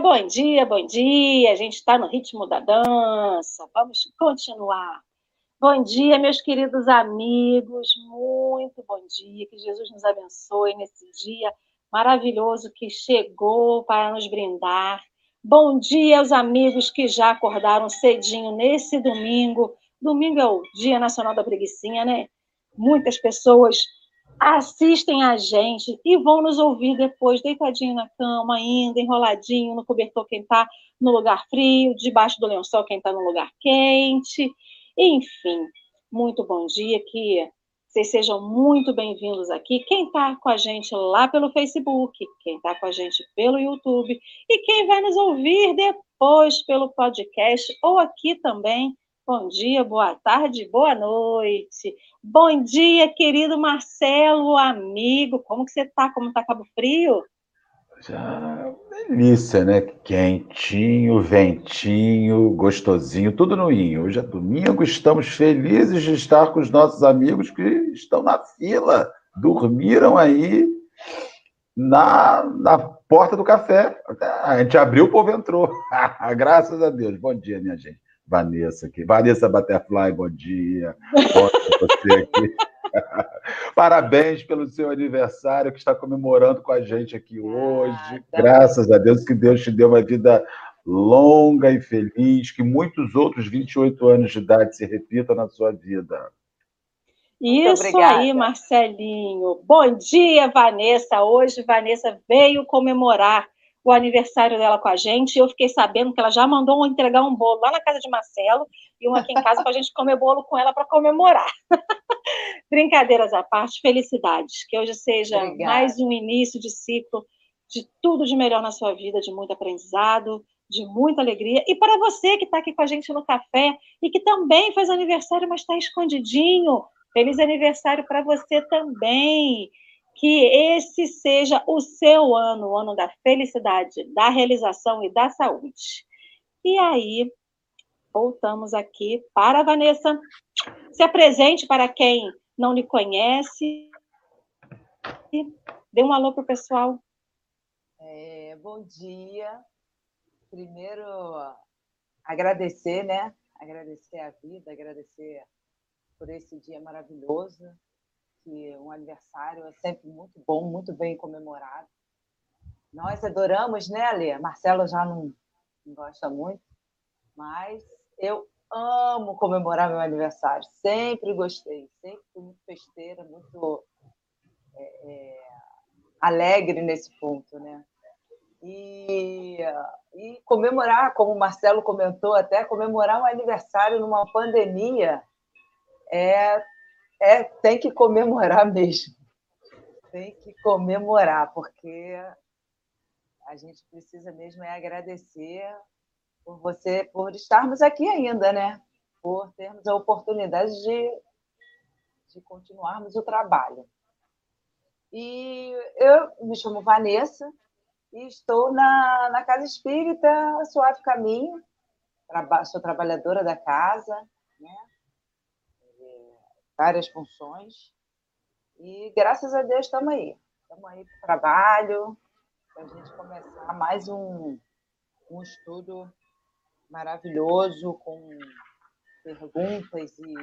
Bom dia, bom dia. A gente está no ritmo da dança. Vamos continuar. Bom dia, meus queridos amigos. Muito bom dia. Que Jesus nos abençoe nesse dia maravilhoso que chegou para nos brindar. Bom dia aos amigos que já acordaram cedinho nesse domingo. Domingo é o Dia Nacional da Preguiçinha, né? Muitas pessoas assistem a gente e vão nos ouvir depois, deitadinho na cama, ainda enroladinho no cobertor quem está no lugar frio, debaixo do lençol quem está no lugar quente. Enfim, muito bom dia, que vocês sejam muito bem-vindos aqui. Quem está com a gente lá pelo Facebook, quem está com a gente pelo YouTube e quem vai nos ouvir depois pelo podcast ou aqui também Bom dia, boa tarde, boa noite. Bom dia, querido Marcelo, amigo. Como que você está? Como está Cabo Frio? Já delícia, né? Quentinho, ventinho, gostosinho, tudo no inho. Hoje é domingo, estamos felizes de estar com os nossos amigos que estão na fila, dormiram aí na, na porta do café. A gente abriu, o povo entrou. Graças a Deus. Bom dia, minha gente. Vanessa aqui. Vanessa Butterfly, bom dia. você aqui. Parabéns pelo seu aniversário que está comemorando com a gente aqui hoje. Graças a Deus que Deus te deu uma vida longa e feliz, que muitos outros 28 anos de idade se repitam na sua vida. Isso aí, Marcelinho. Bom dia, Vanessa. Hoje, Vanessa veio comemorar o aniversário dela com a gente. E eu fiquei sabendo que ela já mandou entregar um bolo lá na casa de Marcelo e um aqui em casa para a gente comer bolo com ela para comemorar. Brincadeiras à parte, felicidades. Que hoje seja Obrigada. mais um início de ciclo de tudo de melhor na sua vida, de muito aprendizado, de muita alegria. E para você que está aqui com a gente no café e que também faz aniversário, mas está escondidinho, feliz aniversário para você também que esse seja o seu ano, o ano da felicidade, da realização e da saúde. E aí, voltamos aqui para a Vanessa. Se apresente para quem não lhe conhece. Dê um alô para o pessoal. É, bom dia. Primeiro, agradecer, né? Agradecer a vida, agradecer por esse dia maravilhoso, que um aniversário é sempre muito bom, muito bem comemorado. Nós adoramos, né, Alê? Marcelo já não, não gosta muito, mas eu amo comemorar meu aniversário. Sempre gostei, sempre fui muito festeira, muito é, é, alegre nesse ponto, né? E, e comemorar, como o Marcelo comentou, até comemorar um aniversário numa pandemia é é, tem que comemorar mesmo. Tem que comemorar, porque a gente precisa mesmo é agradecer por você, por estarmos aqui ainda, né? Por termos a oportunidade de, de continuarmos o trabalho. E eu me chamo Vanessa e estou na, na Casa Espírita Suave Caminho, sou trabalhadora da casa, né? Várias funções. E graças a Deus estamos aí. Estamos aí para o trabalho, para a gente começar mais um, um estudo maravilhoso, com perguntas e,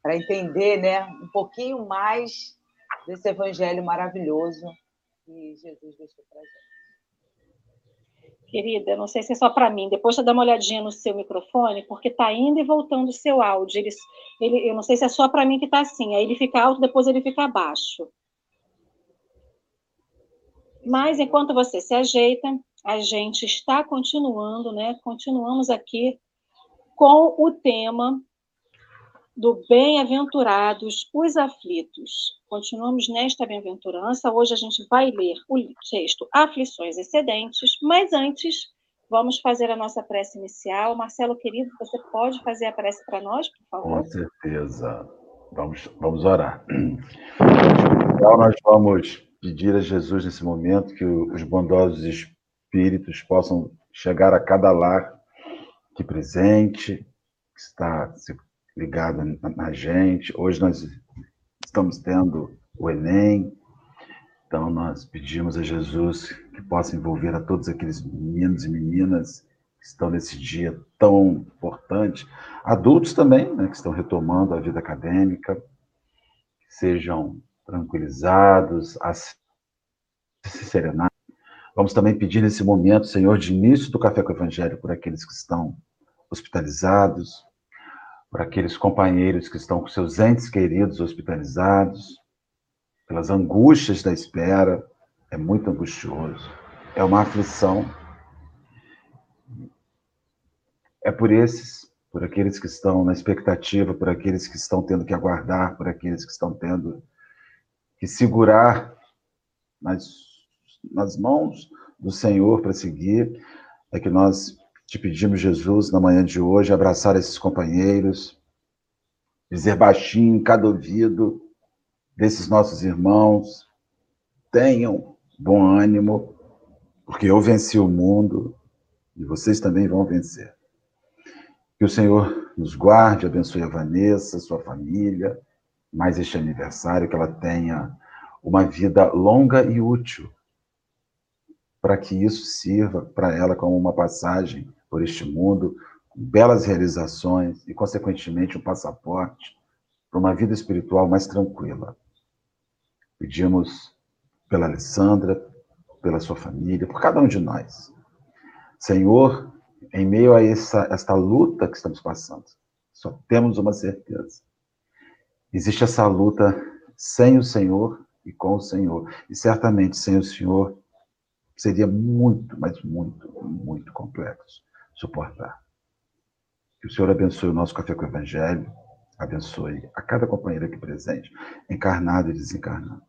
para entender né, um pouquinho mais desse evangelho maravilhoso que Jesus deixou para a gente. Querida, não sei se é só para mim. Depois você dá uma olhadinha no seu microfone, porque está indo e voltando o seu áudio. Ele, ele, eu não sei se é só para mim que está assim. Aí ele fica alto, depois ele fica baixo. Mas enquanto você se ajeita, a gente está continuando, né? Continuamos aqui com o tema do bem-aventurados os aflitos. Continuamos nesta bem-aventurança. Hoje a gente vai ler o texto Aflições Excedentes, mas antes vamos fazer a nossa prece inicial. Marcelo, querido, você pode fazer a prece para nós, por favor? Com certeza. Vamos, vamos orar. Então, nós vamos pedir a Jesus nesse momento que os bondosos espíritos possam chegar a cada lar que presente, que está se ligado na gente. Hoje nós estamos tendo o Enem, então nós pedimos a Jesus que possa envolver a todos aqueles meninos e meninas que estão nesse dia tão importante, adultos também, né, que estão retomando a vida acadêmica, sejam tranquilizados, se serenar. Vamos também pedir nesse momento, Senhor, de início do Café com o Evangelho, por aqueles que estão hospitalizados, por aqueles companheiros que estão com seus entes queridos hospitalizados, pelas angústias da espera, é muito angustioso, é uma aflição. É por esses, por aqueles que estão na expectativa, por aqueles que estão tendo que aguardar, por aqueles que estão tendo que segurar nas, nas mãos do Senhor para seguir, é que nós te pedimos, Jesus, na manhã de hoje, abraçar esses companheiros, dizer baixinho em cada ouvido desses nossos irmãos, tenham bom ânimo, porque eu venci o mundo e vocês também vão vencer. Que o Senhor nos guarde, abençoe a Vanessa, sua família, mais este aniversário, que ela tenha uma vida longa e útil, para que isso sirva para ela como uma passagem por este mundo, com belas realizações e, consequentemente, um passaporte para uma vida espiritual mais tranquila. Pedimos pela Alessandra, pela sua família, por cada um de nós. Senhor, em meio a essa, esta luta que estamos passando, só temos uma certeza. Existe essa luta sem o Senhor e com o Senhor. E certamente sem o Senhor seria muito, mas muito, muito complexo suportar. Que o Senhor abençoe o nosso café com o Evangelho, abençoe a cada companheiro aqui presente, encarnado e desencarnado.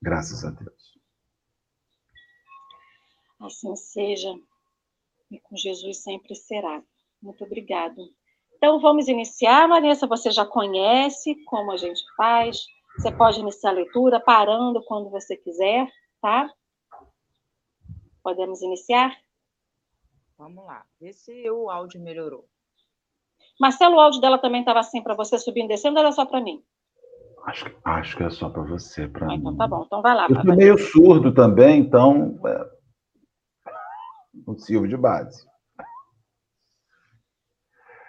Graças a Deus. Assim seja, e com Jesus sempre será. Muito obrigado. Então vamos iniciar, Vanessa. Você já conhece como a gente faz. Você pode iniciar a leitura parando quando você quiser, tá? Podemos iniciar? Vamos lá. Vê se o áudio melhorou. Marcelo, o áudio dela também estava assim para você subindo e descendo, ou era só para mim? Acho, acho que é só para você, para ah, mim. Então tá bom, então vai lá. Eu sou meio surdo também, então é... não sirvo de base.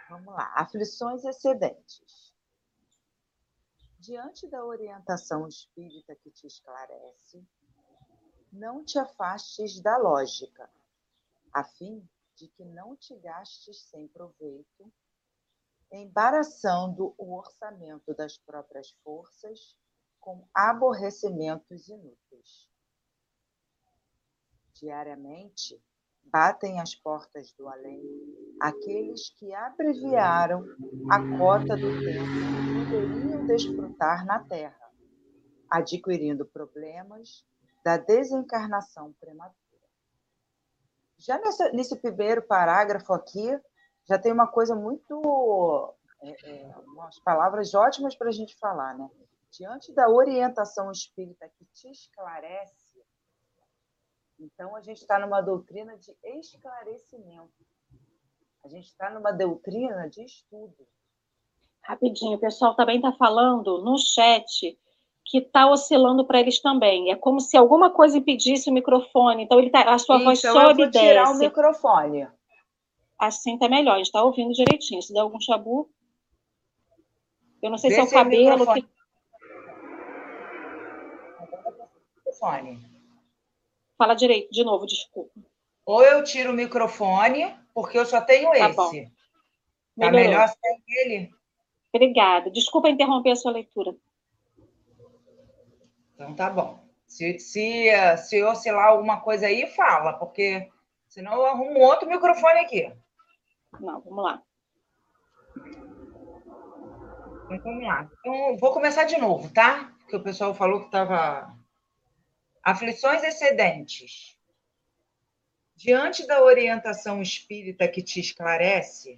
Vamos lá. Aflições excedentes. Diante da orientação espírita que te esclarece, não te afastes da lógica, a fim de que não te gastes sem proveito embaraçando o orçamento das próprias forças com aborrecimentos inúteis. Diariamente, batem às portas do além aqueles que abreviaram a cota do tempo que poderiam desfrutar na Terra, adquirindo problemas da desencarnação prematura. Já nesse, nesse primeiro parágrafo aqui, já tem uma coisa muito. É, é, umas palavras ótimas para a gente falar, né? Diante da orientação espírita que te esclarece, então a gente está numa doutrina de esclarecimento. A gente está numa doutrina de estudo. Rapidinho, o pessoal também está falando no chat que está oscilando para eles também. É como se alguma coisa impedisse o microfone. Então ele tá, a sua voz então sobe eu vou tirar o microfone. Assim tá melhor, a gente está ouvindo direitinho. Se der algum chabu. Eu não sei se é o cabelo. Que... Fala direito, de novo, desculpa. Ou eu tiro o microfone, porque eu só tenho tá esse. Bom. Tá melhor sem ele? Obrigada. Desculpa interromper a sua leitura. Então tá bom. Se, se, se oscilar alguma coisa aí, fala, porque senão eu arrumo outro microfone aqui. Não, vamos lá. Então, vamos lá. Então, vou começar de novo, tá? Porque o pessoal falou que estava. Aflições excedentes. Diante da orientação espírita que te esclarece,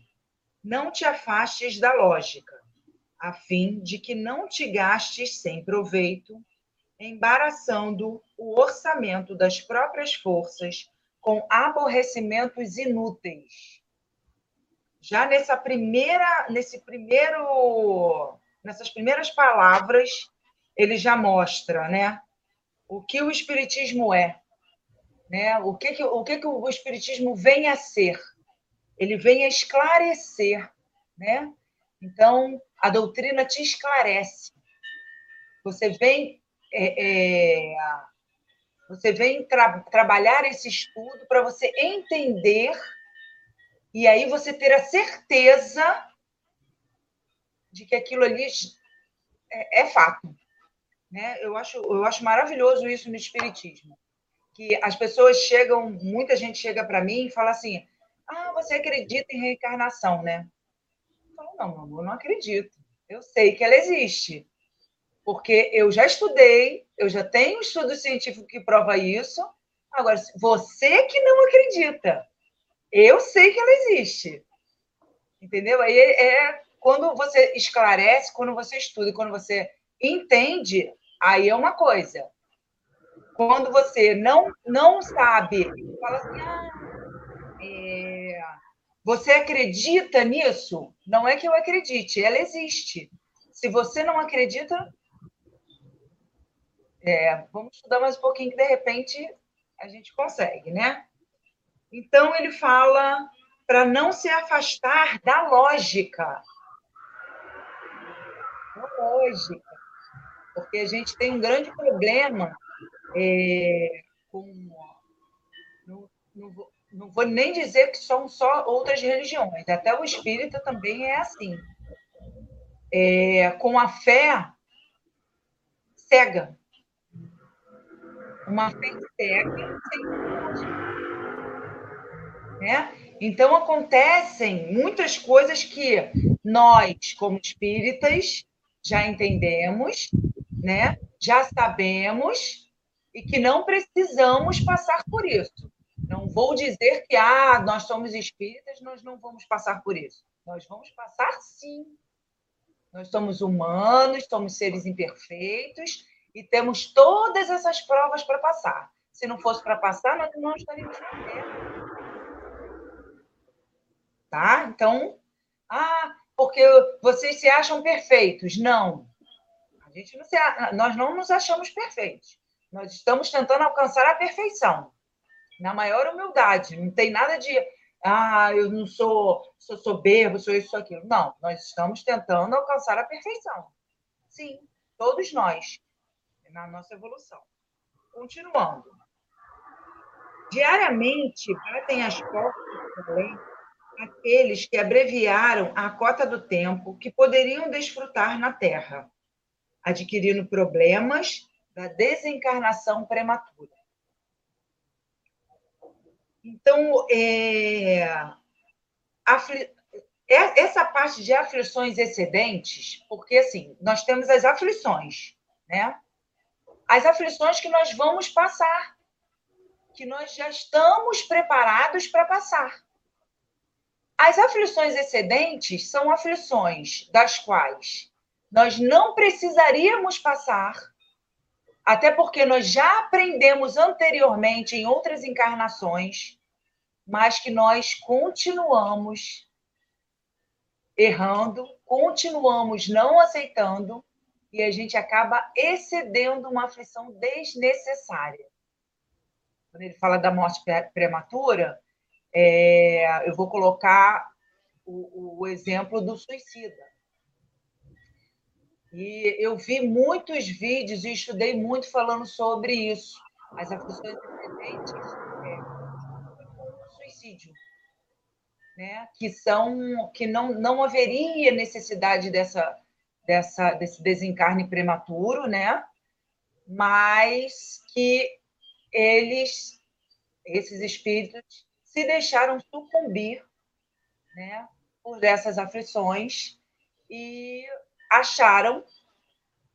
não te afastes da lógica, a fim de que não te gastes sem proveito, embaraçando o orçamento das próprias forças com aborrecimentos inúteis já nessa primeira, nesse primeiro, nessas primeiras palavras, ele já mostra, né, o que o espiritismo é. Né? O, que, que, o que, que o Espiritismo vem a ser? Ele vem a esclarecer. Né? Então, a doutrina te esclarece. Você vem, é, é, você vem tra trabalhar esse estudo para você entender e aí você ter a certeza de que aquilo ali é, é fato. Né? Eu, acho, eu acho maravilhoso isso no Espiritismo. Que as pessoas chegam, muita gente chega para mim e fala assim: Ah, você acredita em reencarnação, né? Eu falo, não, não acredito. Eu sei que ela existe. Porque eu já estudei, eu já tenho um estudo científico que prova isso. Agora, você que não acredita, eu sei que ela existe. Entendeu? Aí é quando você esclarece, quando você estuda, quando você entende, aí é uma coisa. Quando você não, não sabe, fala assim, ah, é... você acredita nisso? Não é que eu acredite, ela existe. Se você não acredita, é, vamos estudar mais um pouquinho que de repente a gente consegue, né? Então ele fala para não se afastar da lógica. Da lógica porque a gente tem um grande problema é, com. Não, não, vou, não, vou, nem dizer que são só outras religiões, até o espírita também é assim. É, com a fé cega. Uma cega sem né? Então, acontecem muitas coisas que nós, como espíritas, já entendemos, né? Já sabemos e que não precisamos passar por isso. Não vou dizer que ah, nós somos espíritas, nós não vamos passar por isso. Nós vamos passar sim. Nós somos humanos, somos seres imperfeitos e temos todas essas provas para passar. Se não fosse para passar, nós não estaríamos na. Tá? Então, ah, porque vocês se acham perfeitos. Não. A gente não se, nós não nos achamos perfeitos. Nós estamos tentando alcançar a perfeição, na maior humildade. Não tem nada de, ah, eu não sou, sou soberbo, sou isso, sou aquilo. Não, nós estamos tentando alcançar a perfeição. Sim, todos nós, na nossa evolução. Continuando. Diariamente batem as portas além aqueles que abreviaram a cota do tempo que poderiam desfrutar na Terra adquirindo problemas da desencarnação prematura. Então, é, afli, é, essa parte de aflições excedentes, porque assim, nós temos as aflições, né? As aflições que nós vamos passar, que nós já estamos preparados para passar. As aflições excedentes são aflições das quais nós não precisaríamos passar, até porque nós já aprendemos anteriormente em outras encarnações, mas que nós continuamos errando, continuamos não aceitando e a gente acaba excedendo uma aflição desnecessária. Quando ele fala da morte prematura, é, eu vou colocar o, o exemplo do suicida. E eu vi muitos vídeos e estudei muito falando sobre isso. As aflições excedentes é, suicídio. Né? que são que não, não haveria necessidade dessa, dessa desse desencarne prematuro, né? Mas que eles esses espíritos se deixaram sucumbir, né, por essas aflições e acharam,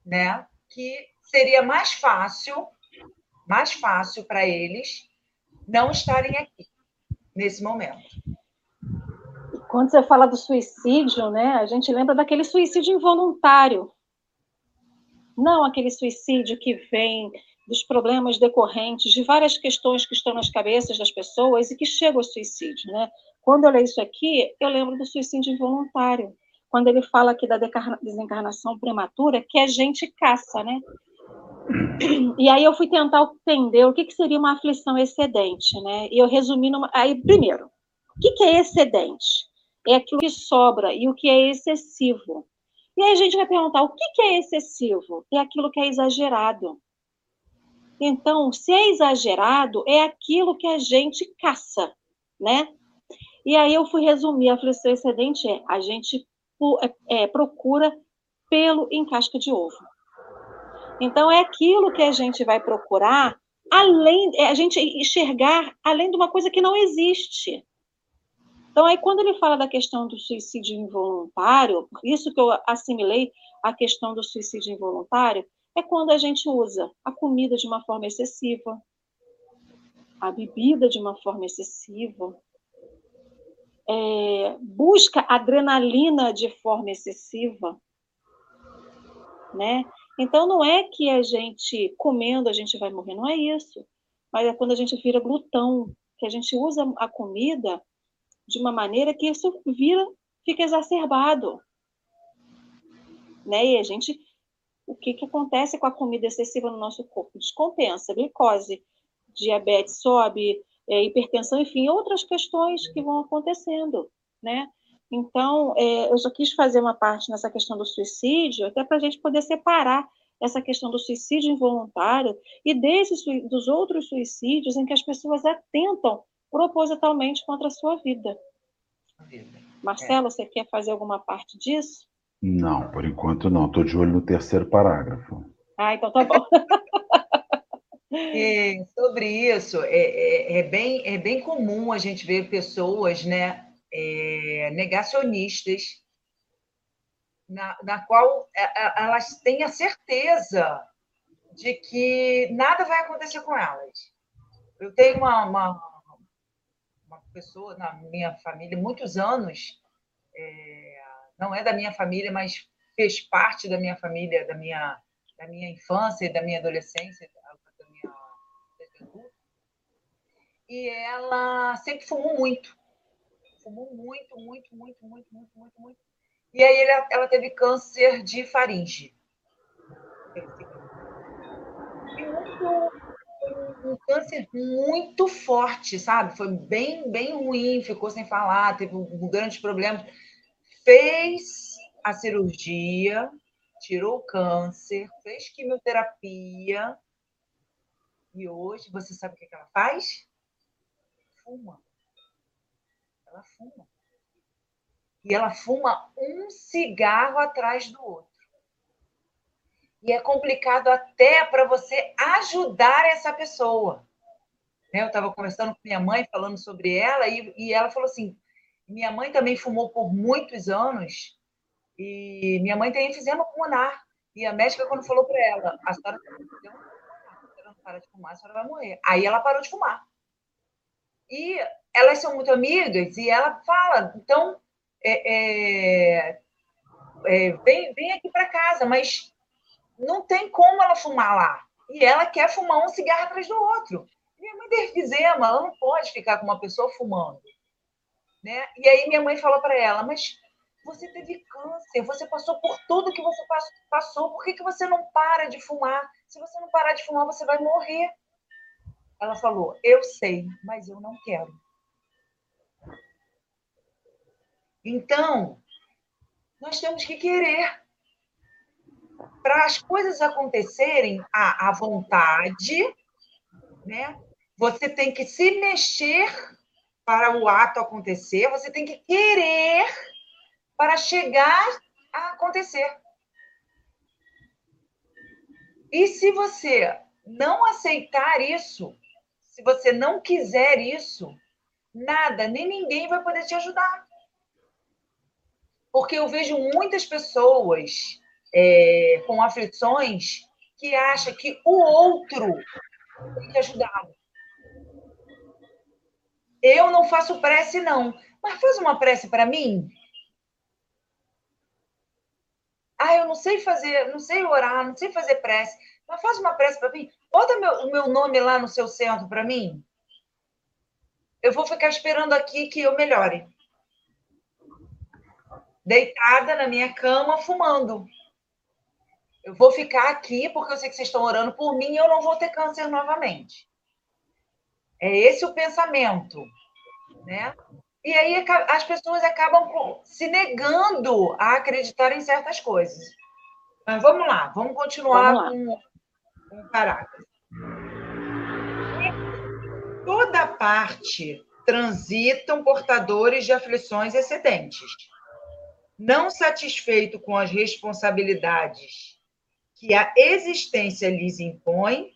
né, que seria mais fácil, mais fácil para eles não estarem aqui nesse momento. Quando você fala do suicídio, né, a gente lembra daquele suicídio involuntário. Não aquele suicídio que vem dos problemas decorrentes de várias questões que estão nas cabeças das pessoas e que chega ao suicídio, né? Quando eu leio isso aqui, eu lembro do suicídio involuntário quando ele fala aqui da desencarnação prematura, que a gente caça, né? E aí eu fui tentar entender o que, que seria uma aflição excedente, né? E eu resumi numa... Aí, primeiro, o que, que é excedente? É aquilo que sobra e o que é excessivo. E aí a gente vai perguntar, o que, que é excessivo? É aquilo que é exagerado. Então, se é exagerado, é aquilo que a gente caça, né? E aí eu fui resumir, a aflição excedente é a gente é, é, procura pelo em casca de ovo. Então, é aquilo que a gente vai procurar, além, é a gente enxergar além de uma coisa que não existe. Então, aí, quando ele fala da questão do suicídio involuntário, isso que eu assimilei a questão do suicídio involuntário, é quando a gente usa a comida de uma forma excessiva, a bebida de uma forma excessiva, é, busca adrenalina de forma excessiva, né? Então não é que a gente comendo a gente vai morrer, não é isso. Mas é quando a gente vira glutão, que a gente usa a comida de uma maneira que isso vira, fica exacerbado, né? E a gente, o que que acontece com a comida excessiva no nosso corpo? Descompensa, glicose, diabetes sobe, é, hipertensão, enfim, outras questões que vão acontecendo, né? Então, é, eu só quis fazer uma parte nessa questão do suicídio, até para a gente poder separar essa questão do suicídio involuntário e desses, dos outros suicídios em que as pessoas atentam propositalmente contra a sua vida. Marcelo, é. você quer fazer alguma parte disso? Não, por enquanto não. Estou de olho no terceiro parágrafo. Ah, então tá bom. E sobre isso, é, é, é, bem, é bem comum a gente ver pessoas né, é, negacionistas, na, na qual é, é, elas têm a certeza de que nada vai acontecer com elas. Eu tenho uma, uma, uma pessoa na minha família, muitos anos, é, não é da minha família, mas fez parte da minha família, da minha, da minha infância e da minha adolescência, e ela sempre fumou muito. Fumou muito, muito, muito, muito, muito, muito, muito. E aí ela, ela teve câncer de faringe. E muito, um câncer muito forte, sabe? Foi bem, bem ruim, ficou sem falar, teve um grande problema. Fez a cirurgia, tirou o câncer, fez quimioterapia. E hoje, você sabe o que ela faz? fuma. Ela fuma. E ela fuma um cigarro atrás do outro. E é complicado até para você ajudar essa pessoa. Né, eu estava conversando com minha mãe, falando sobre ela, e, e ela falou assim: minha mãe também fumou por muitos anos, e minha mãe tem enfisema pulmonar. E a médica, quando falou para ela, a senhora, não para de fumar, a senhora vai morrer. Aí ela parou de fumar. E elas são muito amigas e ela fala, então, é, é, é, vem, vem aqui para casa, mas não tem como ela fumar lá. E ela quer fumar um cigarro atrás do outro. Minha mãe tem efizema, ela não pode ficar com uma pessoa fumando. Né? E aí minha mãe falou para ela, mas você teve câncer, você passou por tudo que você passou, por que, que você não para de fumar? Se você não parar de fumar, você vai morrer. Ela falou: Eu sei, mas eu não quero. Então, nós temos que querer. Para as coisas acontecerem à, à vontade, né? Você tem que se mexer para o ato acontecer, você tem que querer para chegar a acontecer. E se você não aceitar isso, se você não quiser isso, nada, nem ninguém vai poder te ajudar. Porque eu vejo muitas pessoas é, com aflições que acham que o outro tem que ajudar. Eu não faço prece, não. Mas faz uma prece para mim. Ah, eu não sei fazer, não sei orar, não sei fazer prece. Mas faz uma prece para mim. Bota meu, o meu nome lá no seu centro para mim. Eu vou ficar esperando aqui que eu melhore. Deitada na minha cama, fumando. Eu vou ficar aqui porque eu sei que vocês estão orando por mim e eu não vou ter câncer novamente. É esse o pensamento, né? E aí as pessoas acabam se negando a acreditar em certas coisas. Mas vamos lá, vamos continuar vamos lá. com, o parágrafo. Toda parte transitam portadores de aflições excedentes. Não satisfeito com as responsabilidades que a existência lhes impõe,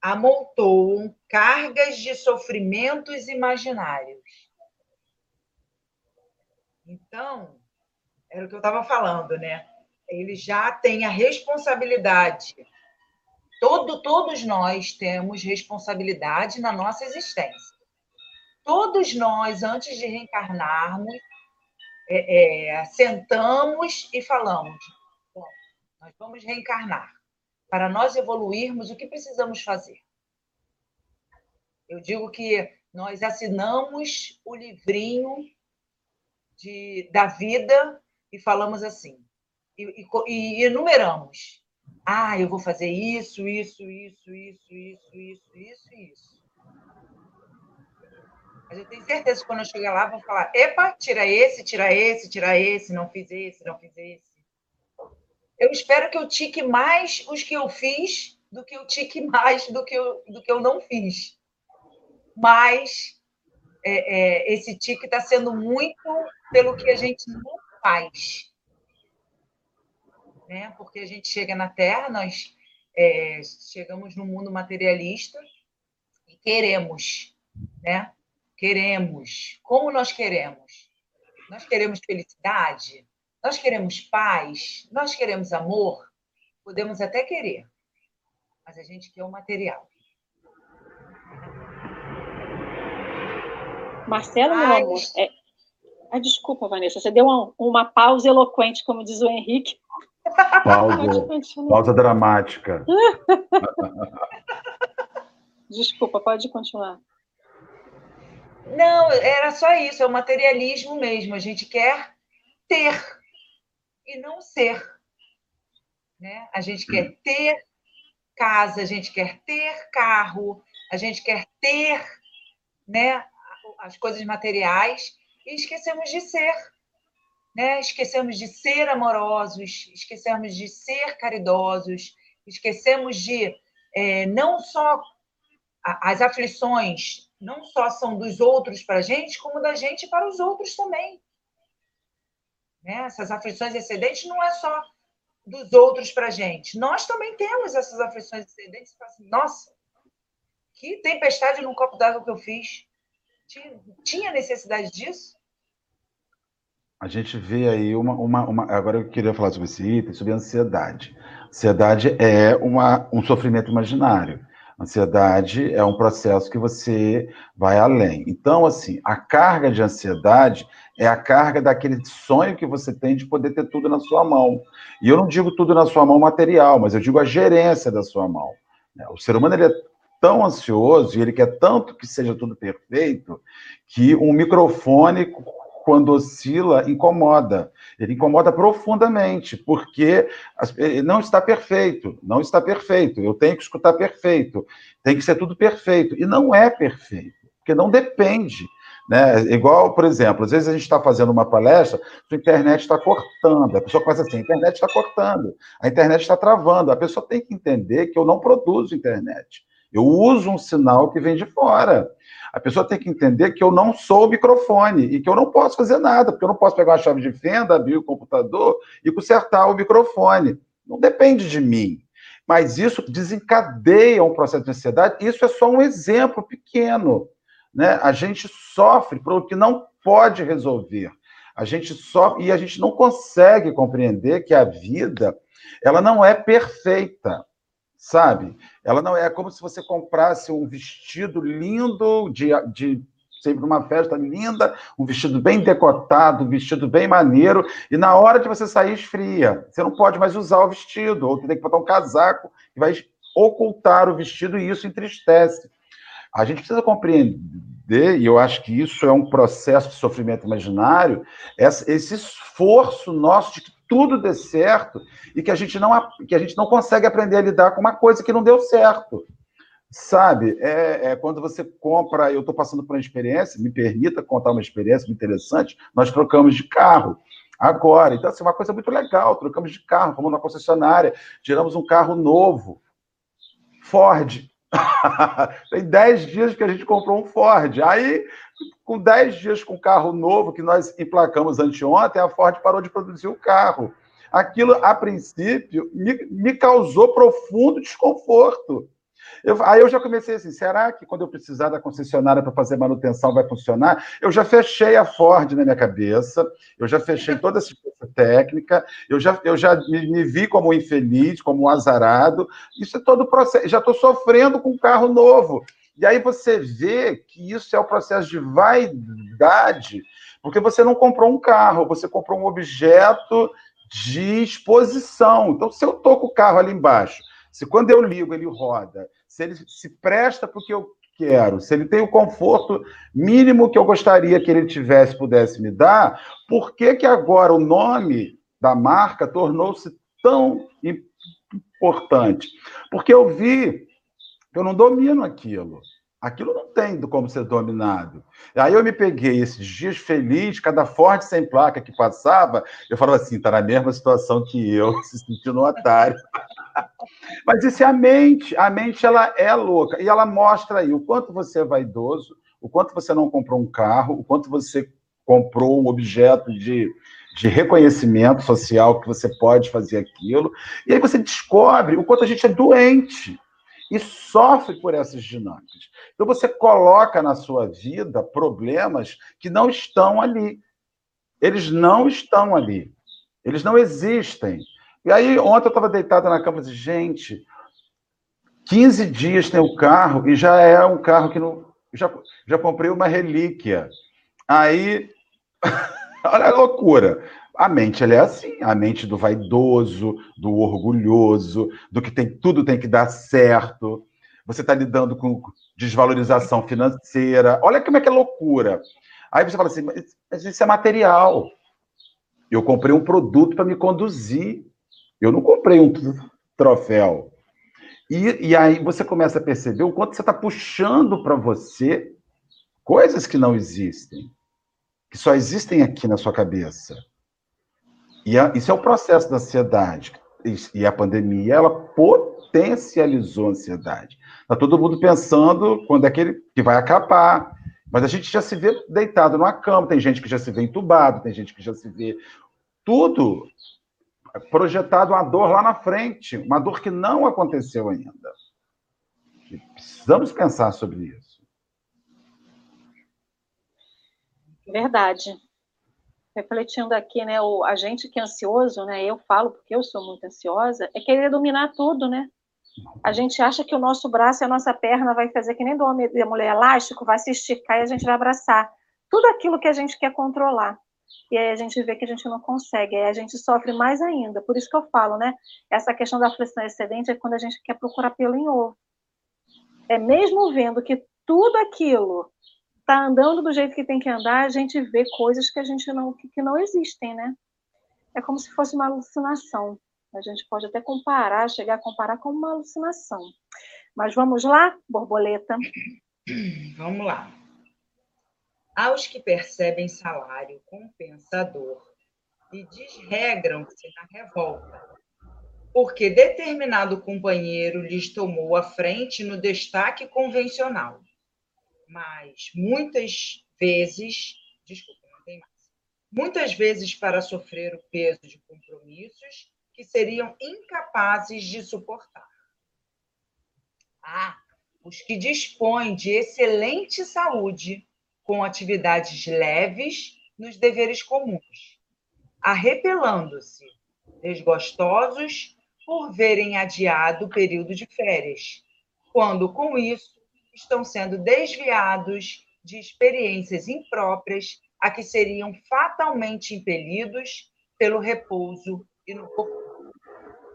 amontoam cargas de sofrimentos imaginários. Então, era o que eu estava falando, né? Ele já tem a responsabilidade. Todo, todos nós temos responsabilidade na nossa existência. Todos nós, antes de reencarnarmos, é, é, sentamos e falamos: nós vamos reencarnar. Para nós evoluirmos, o que precisamos fazer? Eu digo que nós assinamos o livrinho de, da vida e falamos assim, e, e, e enumeramos. Ah, eu vou fazer isso, isso, isso, isso, isso, isso, isso, isso. Mas eu tenho certeza que quando eu chegar lá, vão falar: epa, tira esse, tira esse, tira esse, não fiz esse, não fiz esse. Eu espero que eu tique mais os que eu fiz do que eu tique mais do que eu, do que eu não fiz. Mas é, é, esse tique está sendo muito pelo que a gente não faz. Né? Porque a gente chega na Terra, nós é, chegamos no mundo materialista e queremos, né? Queremos. Como nós queremos? Nós queremos felicidade? Nós queremos paz? Nós queremos amor? Podemos até querer, mas a gente quer o material. Marcelo, meu amor, é... ah, desculpa, Vanessa, você deu uma, uma pausa eloquente, como diz o Henrique. Pausa, pausa dramática. Desculpa, pode continuar. Não, era só isso, é o materialismo mesmo. A gente quer ter e não ser. Né? A gente quer ter casa, a gente quer ter carro, a gente quer ter né, as coisas materiais e esquecemos de ser. Né? Esquecemos de ser amorosos, esquecemos de ser caridosos, esquecemos de é, não só as aflições não só são dos outros para a gente, como da gente para os outros também. Né? Essas aflições excedentes não é só dos outros para a gente. Nós também temos essas aflições excedentes. Assim, Nossa, que tempestade num copo d'água que eu fiz. Tinha necessidade disso? A gente vê aí uma, uma, uma, Agora eu queria falar sobre esse item, sobre ansiedade. Ansiedade é uma, um sofrimento imaginário. Ansiedade é um processo que você vai além. Então, assim, a carga de ansiedade é a carga daquele sonho que você tem de poder ter tudo na sua mão. E eu não digo tudo na sua mão material, mas eu digo a gerência da sua mão. O ser humano ele é tão ansioso e ele quer tanto que seja tudo perfeito que um microfone quando oscila, incomoda. Ele incomoda profundamente, porque não está perfeito, não está perfeito. Eu tenho que escutar perfeito, tem que ser tudo perfeito. E não é perfeito, porque não depende. Né? Igual, por exemplo, às vezes a gente está fazendo uma palestra, a internet está cortando, a pessoa começa assim, a internet está cortando, a internet está travando. A pessoa tem que entender que eu não produzo internet. Eu uso um sinal que vem de fora. A pessoa tem que entender que eu não sou o microfone e que eu não posso fazer nada, porque eu não posso pegar uma chave de fenda, abrir o computador e consertar o microfone. Não depende de mim. Mas isso desencadeia um processo de ansiedade. Isso é só um exemplo pequeno. Né? A gente sofre por o que não pode resolver. A gente sofre e a gente não consegue compreender que a vida ela não é perfeita sabe? Ela não é como se você comprasse um vestido lindo de, de sempre uma festa linda, um vestido bem decotado, um vestido bem maneiro, e na hora de você sair esfria. Você não pode mais usar o vestido, ou tem que botar um casaco que vai ocultar o vestido e isso entristece. A gente precisa compreender, e eu acho que isso é um processo de sofrimento imaginário, esse esforço nosso de que tudo dê certo e que a gente não, que a gente não consegue aprender a lidar com uma coisa que não deu certo. Sabe, é, é quando você compra, eu estou passando por uma experiência, me permita contar uma experiência interessante, nós trocamos de carro agora. Então, assim, uma coisa muito legal, trocamos de carro, fomos na concessionária, tiramos um carro novo, Ford. Tem 10 dias que a gente comprou um Ford. Aí, com 10 dias com carro novo que nós emplacamos anteontem, a Ford parou de produzir o carro. Aquilo, a princípio, me, me causou profundo desconforto. Eu, aí eu já comecei assim, será que quando eu precisar da concessionária para fazer manutenção vai funcionar? Eu já fechei a Ford na minha cabeça, eu já fechei toda essa técnica, eu já, eu já me, me vi como infeliz, como azarado. Isso é todo o processo. Já estou sofrendo com um carro novo. E aí você vê que isso é o processo de vaidade, porque você não comprou um carro, você comprou um objeto de exposição. Então, se eu estou com o carro ali embaixo, se quando eu ligo ele roda, se ele se presta para o que eu quero, se ele tem o conforto mínimo que eu gostaria que ele tivesse, pudesse me dar, por que, que agora o nome da marca tornou-se tão importante? Porque eu vi eu não domino aquilo. Aquilo não tem como ser dominado. Aí eu me peguei esses dias feliz, cada forte sem placa que passava, eu falava assim, tá na mesma situação que eu, se sentindo um otário. Mas isso é a mente. A mente ela é louca e ela mostra aí o quanto você é vaidoso, o quanto você não comprou um carro, o quanto você comprou um objeto de, de reconhecimento social que você pode fazer aquilo. E aí você descobre o quanto a gente é doente e sofre por essas dinâmicas. Então você coloca na sua vida problemas que não estão ali. Eles não estão ali. Eles não existem. E aí, ontem eu estava deitado na cama e disse, gente, 15 dias tem o carro e já é um carro que não. Já, já comprei uma relíquia. Aí, olha a loucura. A mente ela é assim, a mente do vaidoso, do orgulhoso, do que tem tudo tem que dar certo. Você está lidando com desvalorização financeira. Olha como é que é loucura. Aí você fala assim, mas isso é material. Eu comprei um produto para me conduzir. Eu não comprei um troféu. E, e aí você começa a perceber o quanto você está puxando para você coisas que não existem, que só existem aqui na sua cabeça. E a, isso é o processo da ansiedade. E a pandemia, ela potencializou a ansiedade. Está todo mundo pensando quando é que, ele, que vai acabar. Mas a gente já se vê deitado numa cama, tem gente que já se vê entubado, tem gente que já se vê tudo projetado uma dor lá na frente, uma dor que não aconteceu ainda. E precisamos pensar sobre isso. Verdade. Refletindo aqui, né, o, a gente que é ansioso, né, eu falo porque eu sou muito ansiosa, é querer dominar tudo, né? A gente acha que o nosso braço e a nossa perna vai fazer que nem do homem da mulher elástico, vai se esticar e a gente vai abraçar. Tudo aquilo que a gente quer controlar e aí a gente vê que a gente não consegue, aí a gente sofre mais ainda. Por isso que eu falo, né? Essa questão da aflição excedente é quando a gente quer procurar pelo em ovo. É mesmo vendo que tudo aquilo está andando do jeito que tem que andar, a gente vê coisas que a gente não que, não existem, né? É como se fosse uma alucinação. A gente pode até comparar, chegar a comparar com uma alucinação. Mas vamos lá, borboleta. Vamos lá aos que percebem salário compensador e desregram-se na revolta, porque determinado companheiro lhes tomou a frente no destaque convencional. Mas muitas vezes, desculpa, não tem mais. Muitas vezes para sofrer o peso de compromissos que seriam incapazes de suportar. Ah, os que dispõem de excelente saúde com atividades leves nos deveres comuns, arrepelando-se, desgostosos por verem adiado o período de férias, quando com isso estão sendo desviados de experiências impróprias a que seriam fatalmente impelidos pelo repouso e no.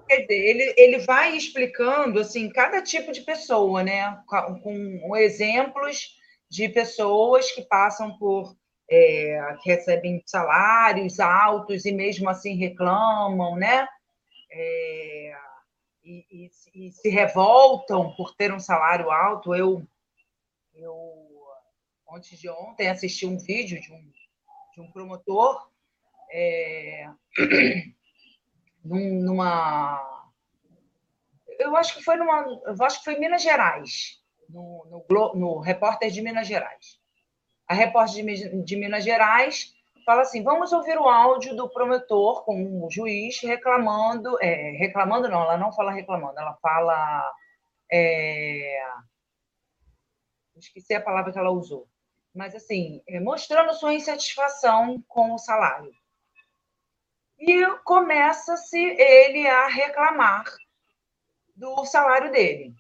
Quer dizer, ele, ele vai explicando assim cada tipo de pessoa, né, com, com exemplos de pessoas que passam por é, que recebem salários altos e mesmo assim reclamam, né? É, e, e, e, se revoltam por ter um salário alto. Eu, eu antes de ontem, assisti um vídeo de um, de um promotor é, numa. Eu acho que foi numa. Eu acho que foi em Minas Gerais, no, no, no Repórter de Minas Gerais. A repórter de, de Minas Gerais fala assim: vamos ouvir o áudio do promotor com o juiz reclamando, é, reclamando não, ela não fala reclamando, ela fala, é, esqueci a palavra que ela usou, mas assim, é, mostrando sua insatisfação com o salário. E começa-se ele a reclamar do salário dele.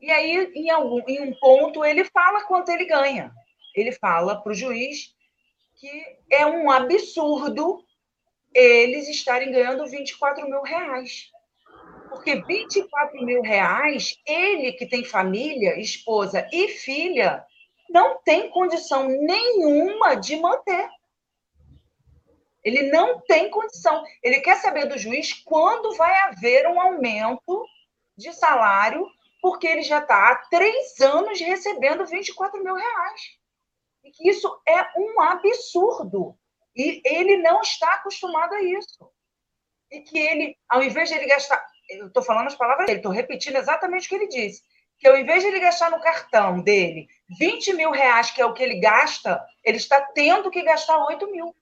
E aí, em, algum, em um ponto, ele fala quanto ele ganha. Ele fala para o juiz que é um absurdo eles estarem ganhando 24 mil reais. Porque 24 mil reais, ele que tem família, esposa e filha, não tem condição nenhuma de manter. Ele não tem condição. Ele quer saber do juiz quando vai haver um aumento de salário, porque ele já está há três anos recebendo 24 mil reais. E que isso é um absurdo. E ele não está acostumado a isso. E que ele, ao invés de ele gastar. Eu estou falando as palavras dele, estou repetindo exatamente o que ele disse que ao invés de ele gastar no cartão dele 20 mil reais, que é o que ele gasta, ele está tendo que gastar 8 mil.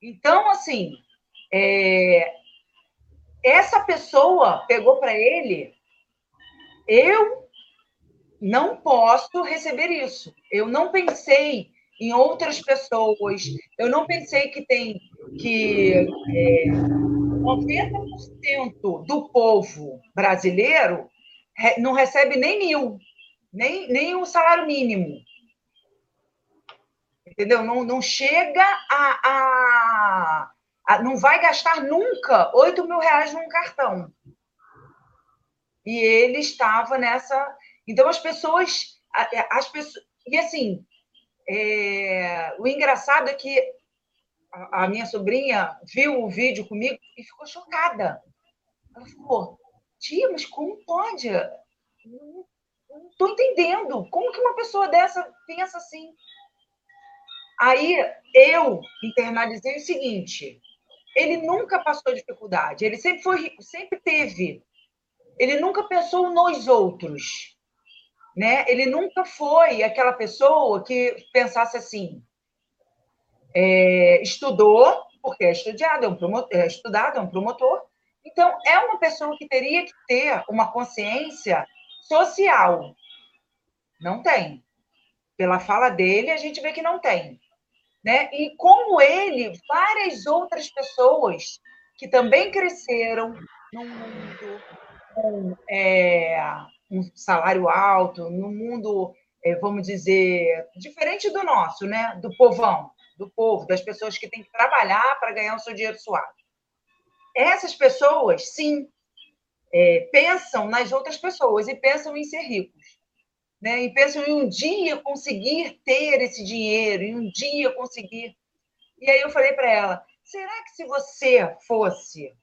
Então, assim, é... essa pessoa pegou para ele, eu não posso receber isso. Eu não pensei em outras pessoas, eu não pensei que tem que. É 90% do povo brasileiro não recebe nem mil, nem, nem o salário mínimo. Entendeu? Não, não chega a, a, a Não vai gastar nunca 8 mil reais num cartão. E ele estava nessa. Então, as pessoas. As pessoas e assim, é, o engraçado é que a, minha sobrinha viu o vídeo comigo e ficou chocada. Ela falou, tia, mas como pode? Não estou entendendo. Como que uma pessoa dessa pensa assim? Aí eu internalizei o seguinte: ele nunca passou dificuldade, ele sempre foi, sempre teve. Ele nunca pensou nos outros, né? Ele nunca foi aquela pessoa que pensasse assim: é, estudou, porque é estudado, é um promotor, é estudado, é um promotor. Então, é uma pessoa que teria que ter uma consciência social. Não tem. Pela fala dele, a gente vê que não tem. Né? E como ele, várias outras pessoas que também cresceram num mundo com é, um salário alto, num mundo, é, vamos dizer, diferente do nosso, né? do povão do povo, das pessoas que têm que trabalhar para ganhar o seu dinheiro suado. Essas pessoas, sim, é, pensam nas outras pessoas e pensam em ser ricos. Né? E pensam em um dia conseguir ter esse dinheiro, em um dia conseguir. E aí eu falei para ela: será que se você fosse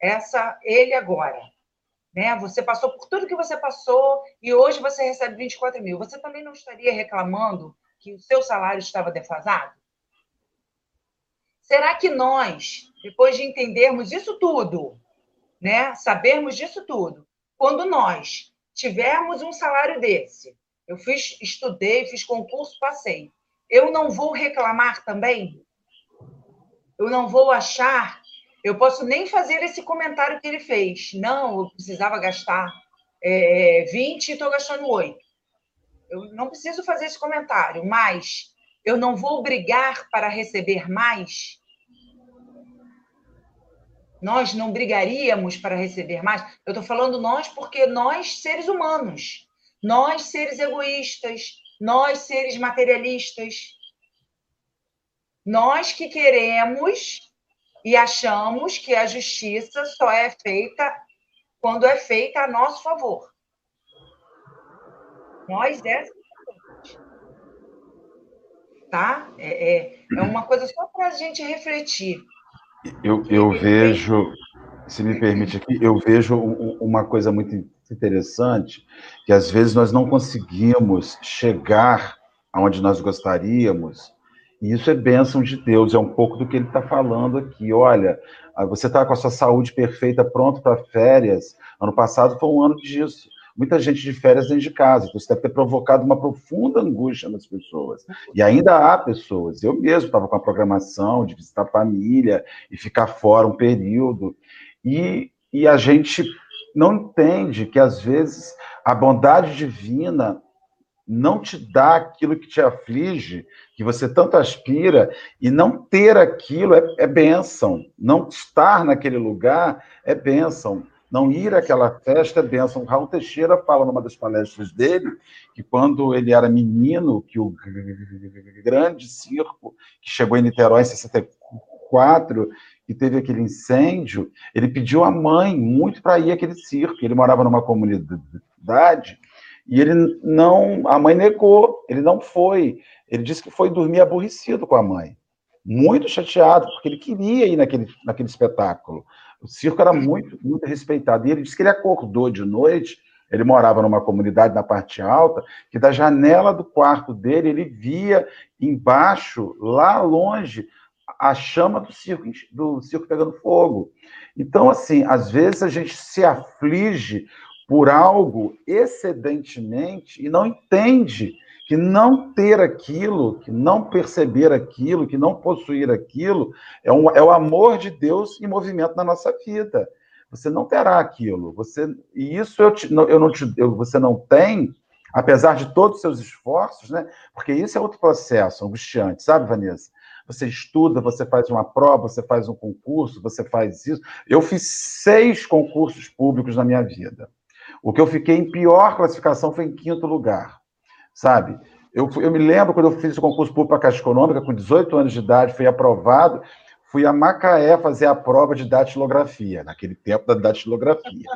essa ele agora, né? Você passou por tudo que você passou e hoje você recebe 24 mil. Você também não estaria reclamando que o seu salário estava defasado? Será que nós, depois de entendermos isso tudo, né, sabermos disso tudo, quando nós tivermos um salário desse, eu fiz, estudei, fiz concurso, passei, eu não vou reclamar também? Eu não vou achar, eu posso nem fazer esse comentário que ele fez. Não, eu precisava gastar é, 20 e estou gastando 8. Eu não preciso fazer esse comentário, mas eu não vou brigar para receber mais? Nós não brigaríamos para receber mais? Eu estou falando nós porque nós, seres humanos, nós, seres egoístas, nós, seres materialistas, nós que queremos e achamos que a justiça só é feita quando é feita a nosso favor. Nós, dessa tá? É, é, é uma coisa só para a gente refletir. Eu, eu vejo, se me permite aqui, eu vejo uma coisa muito interessante, que às vezes nós não conseguimos chegar aonde nós gostaríamos, e isso é bênção de Deus, é um pouco do que ele está falando aqui. Olha, você está com a sua saúde perfeita, pronto para férias. Ano passado foi um ano disso muita gente de férias dentro de casa. Então, isso deve ter provocado uma profunda angústia nas pessoas. E ainda há pessoas. Eu mesmo estava com a programação de visitar a família e ficar fora um período. E, e a gente não entende que, às vezes, a bondade divina não te dá aquilo que te aflige, que você tanto aspira, e não ter aquilo é, é bênção. Não estar naquele lugar é bênção. Não ir àquela festa é bênção. Raul Teixeira fala numa das palestras dele que quando ele era menino, que o grande circo que chegou em Niterói em 64 e teve aquele incêndio, ele pediu à mãe muito para ir àquele circo. Ele morava numa comunidade e ele não, a mãe negou, ele não foi. Ele disse que foi dormir aborrecido com a mãe, muito chateado porque ele queria ir naquele, naquele espetáculo. O circo era muito, muito respeitado. E ele disse que ele acordou de noite, ele morava numa comunidade na parte alta, que da janela do quarto dele ele via embaixo, lá longe, a chama do circo, do circo pegando fogo. Então, assim, às vezes a gente se aflige por algo excedentemente e não entende que não ter aquilo, que não perceber aquilo, que não possuir aquilo, é, um, é o amor de Deus em movimento na nossa vida. Você não terá aquilo. Você, e isso eu, te, eu não te, eu, você não tem, apesar de todos os seus esforços, né? Porque isso é outro processo angustiante, sabe, Vanessa? Você estuda, você faz uma prova, você faz um concurso, você faz isso. Eu fiz seis concursos públicos na minha vida. O que eu fiquei em pior classificação foi em quinto lugar sabe? Eu, eu me lembro quando eu fiz o concurso público para a Caixa Econômica, com 18 anos de idade, fui aprovado, fui a Macaé fazer a prova de datilografia, naquele tempo da datilografia.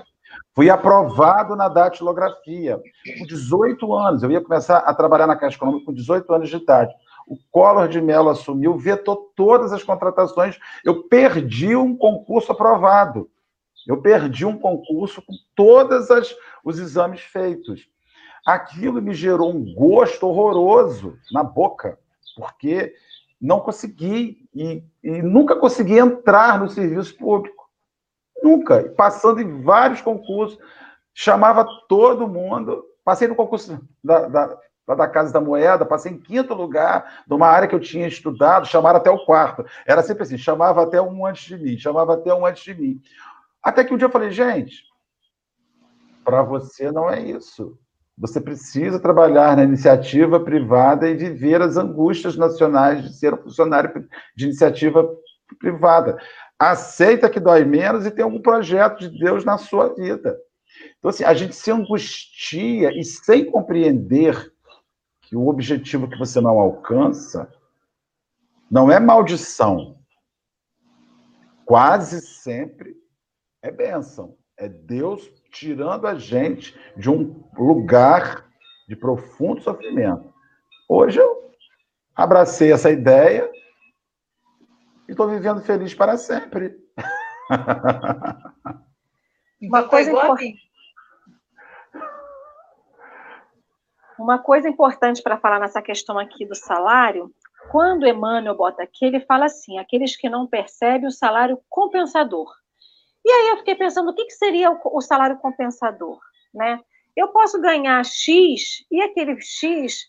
Fui aprovado na datilografia, com 18 anos. Eu ia começar a trabalhar na Caixa Econômica com 18 anos de idade. O Collor de Mello assumiu, vetou todas as contratações. Eu perdi um concurso aprovado. Eu perdi um concurso com todos os exames feitos aquilo me gerou um gosto horroroso na boca, porque não consegui e, e nunca consegui entrar no serviço público. Nunca. Passando em vários concursos, chamava todo mundo. Passei no concurso da, da, da Casa da Moeda, passei em quinto lugar, numa área que eu tinha estudado, chamaram até o quarto. Era sempre assim, chamava até um antes de mim, chamava até um antes de mim. Até que um dia eu falei, gente, para você não é isso. Você precisa trabalhar na iniciativa privada e viver as angústias nacionais de ser um funcionário de iniciativa privada. Aceita que dói menos e tem algum projeto de Deus na sua vida. Então, assim, a gente se angustia e sem compreender que o objetivo que você não alcança não é maldição. Quase sempre é bênção. É Deus tirando a gente de um lugar de profundo sofrimento. Hoje eu abracei essa ideia e estou vivendo feliz para sempre. Uma coisa, importante. Uma coisa importante para falar nessa questão aqui do salário, quando Emmanuel bota aqui, ele fala assim: aqueles que não percebem o salário compensador. E aí eu fiquei pensando, o que, que seria o, o salário compensador, né? Eu posso ganhar X e aquele X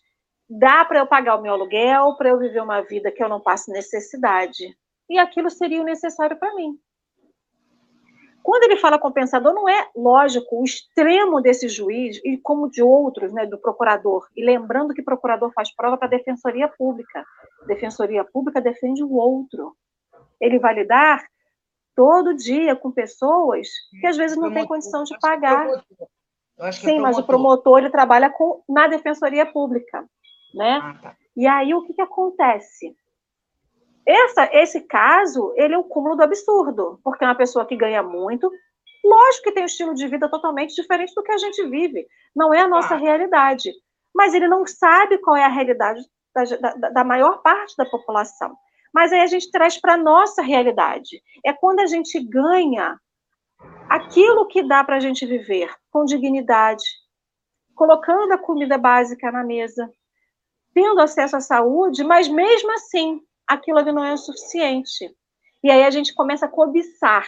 dá para eu pagar o meu aluguel, para eu viver uma vida que eu não passe necessidade. E aquilo seria o necessário para mim. Quando ele fala compensador, não é lógico o extremo desse juiz e como de outros, né, do procurador. E lembrando que procurador faz prova para a defensoria pública. Defensoria pública defende o outro. Ele vai lidar todo dia com pessoas que às vezes não têm condição de pagar. Sim, mas o promotor ele trabalha com, na defensoria pública, né? Ah, tá. E aí o que, que acontece? Essa, esse caso, ele é o cúmulo do absurdo, porque é uma pessoa que ganha muito, lógico que tem um estilo de vida totalmente diferente do que a gente vive, não é a nossa ah. realidade, mas ele não sabe qual é a realidade da, da, da maior parte da população. Mas aí a gente traz para a nossa realidade. É quando a gente ganha aquilo que dá para a gente viver com dignidade, colocando a comida básica na mesa, tendo acesso à saúde, mas mesmo assim, aquilo ali não é o suficiente. E aí a gente começa a cobiçar.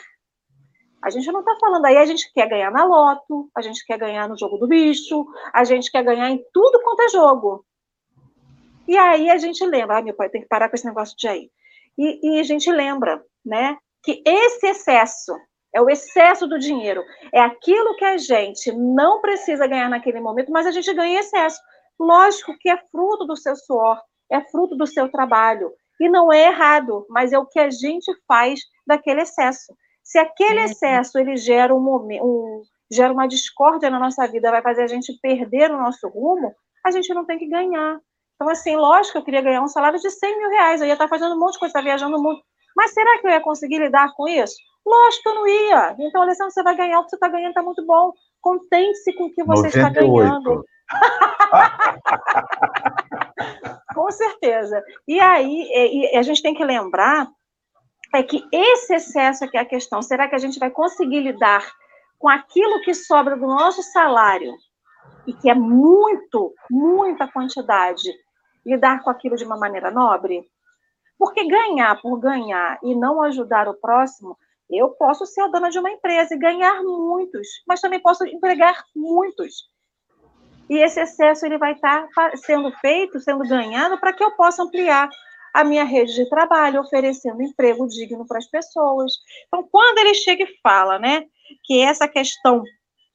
A gente não está falando aí, a gente quer ganhar na loto, a gente quer ganhar no jogo do bicho, a gente quer ganhar em tudo quanto é jogo. E aí a gente lembra, ah, meu pai tem que parar com esse negócio de aí. E, e a gente lembra, né, que esse excesso é o excesso do dinheiro, é aquilo que a gente não precisa ganhar naquele momento, mas a gente ganha em excesso. Lógico que é fruto do seu suor, é fruto do seu trabalho. E não é errado, mas é o que a gente faz daquele excesso. Se aquele uhum. excesso ele gera um, momento, um, gera uma discórdia na nossa vida, vai fazer a gente perder o nosso rumo, a gente não tem que ganhar. Então, assim, lógico que eu queria ganhar um salário de 100 mil reais, eu ia estar fazendo um monte de coisa, estar viajando muito. Mas será que eu ia conseguir lidar com isso? Lógico que eu não ia. Então, Alessandro, você vai ganhar o que você está ganhando, está muito bom. Contente-se com o que você 98. está ganhando. com certeza. E aí, e a gente tem que lembrar é que esse excesso é que é a questão. Será que a gente vai conseguir lidar com aquilo que sobra do nosso salário e que é muito, muita quantidade lidar com aquilo de uma maneira nobre? Porque ganhar por ganhar e não ajudar o próximo, eu posso ser a dona de uma empresa e ganhar muitos, mas também posso empregar muitos. E esse excesso ele vai estar sendo feito, sendo ganhado para que eu possa ampliar a minha rede de trabalho, oferecendo emprego digno para as pessoas. Então, quando ele chega e fala, né, que essa questão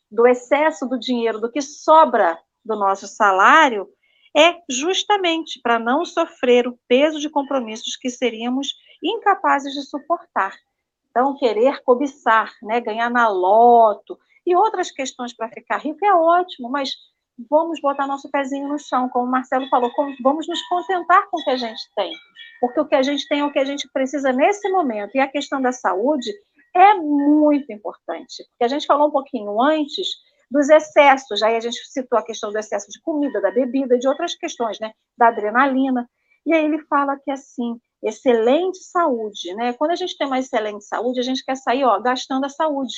do excesso do dinheiro, do que sobra do nosso salário, é justamente para não sofrer o peso de compromissos que seríamos incapazes de suportar. Então, querer cobiçar, né, ganhar na loto e outras questões para ficar rico é ótimo, mas vamos botar nosso pezinho no chão, como o Marcelo falou, vamos nos contentar com o que a gente tem, porque o que a gente tem é o que a gente precisa nesse momento. E a questão da saúde é muito importante, porque a gente falou um pouquinho antes dos excessos. Aí a gente citou a questão do excesso de comida, da bebida, de outras questões, né? Da adrenalina. E aí ele fala que assim, excelente saúde, né? Quando a gente tem uma excelente saúde, a gente quer sair, ó, gastando a saúde.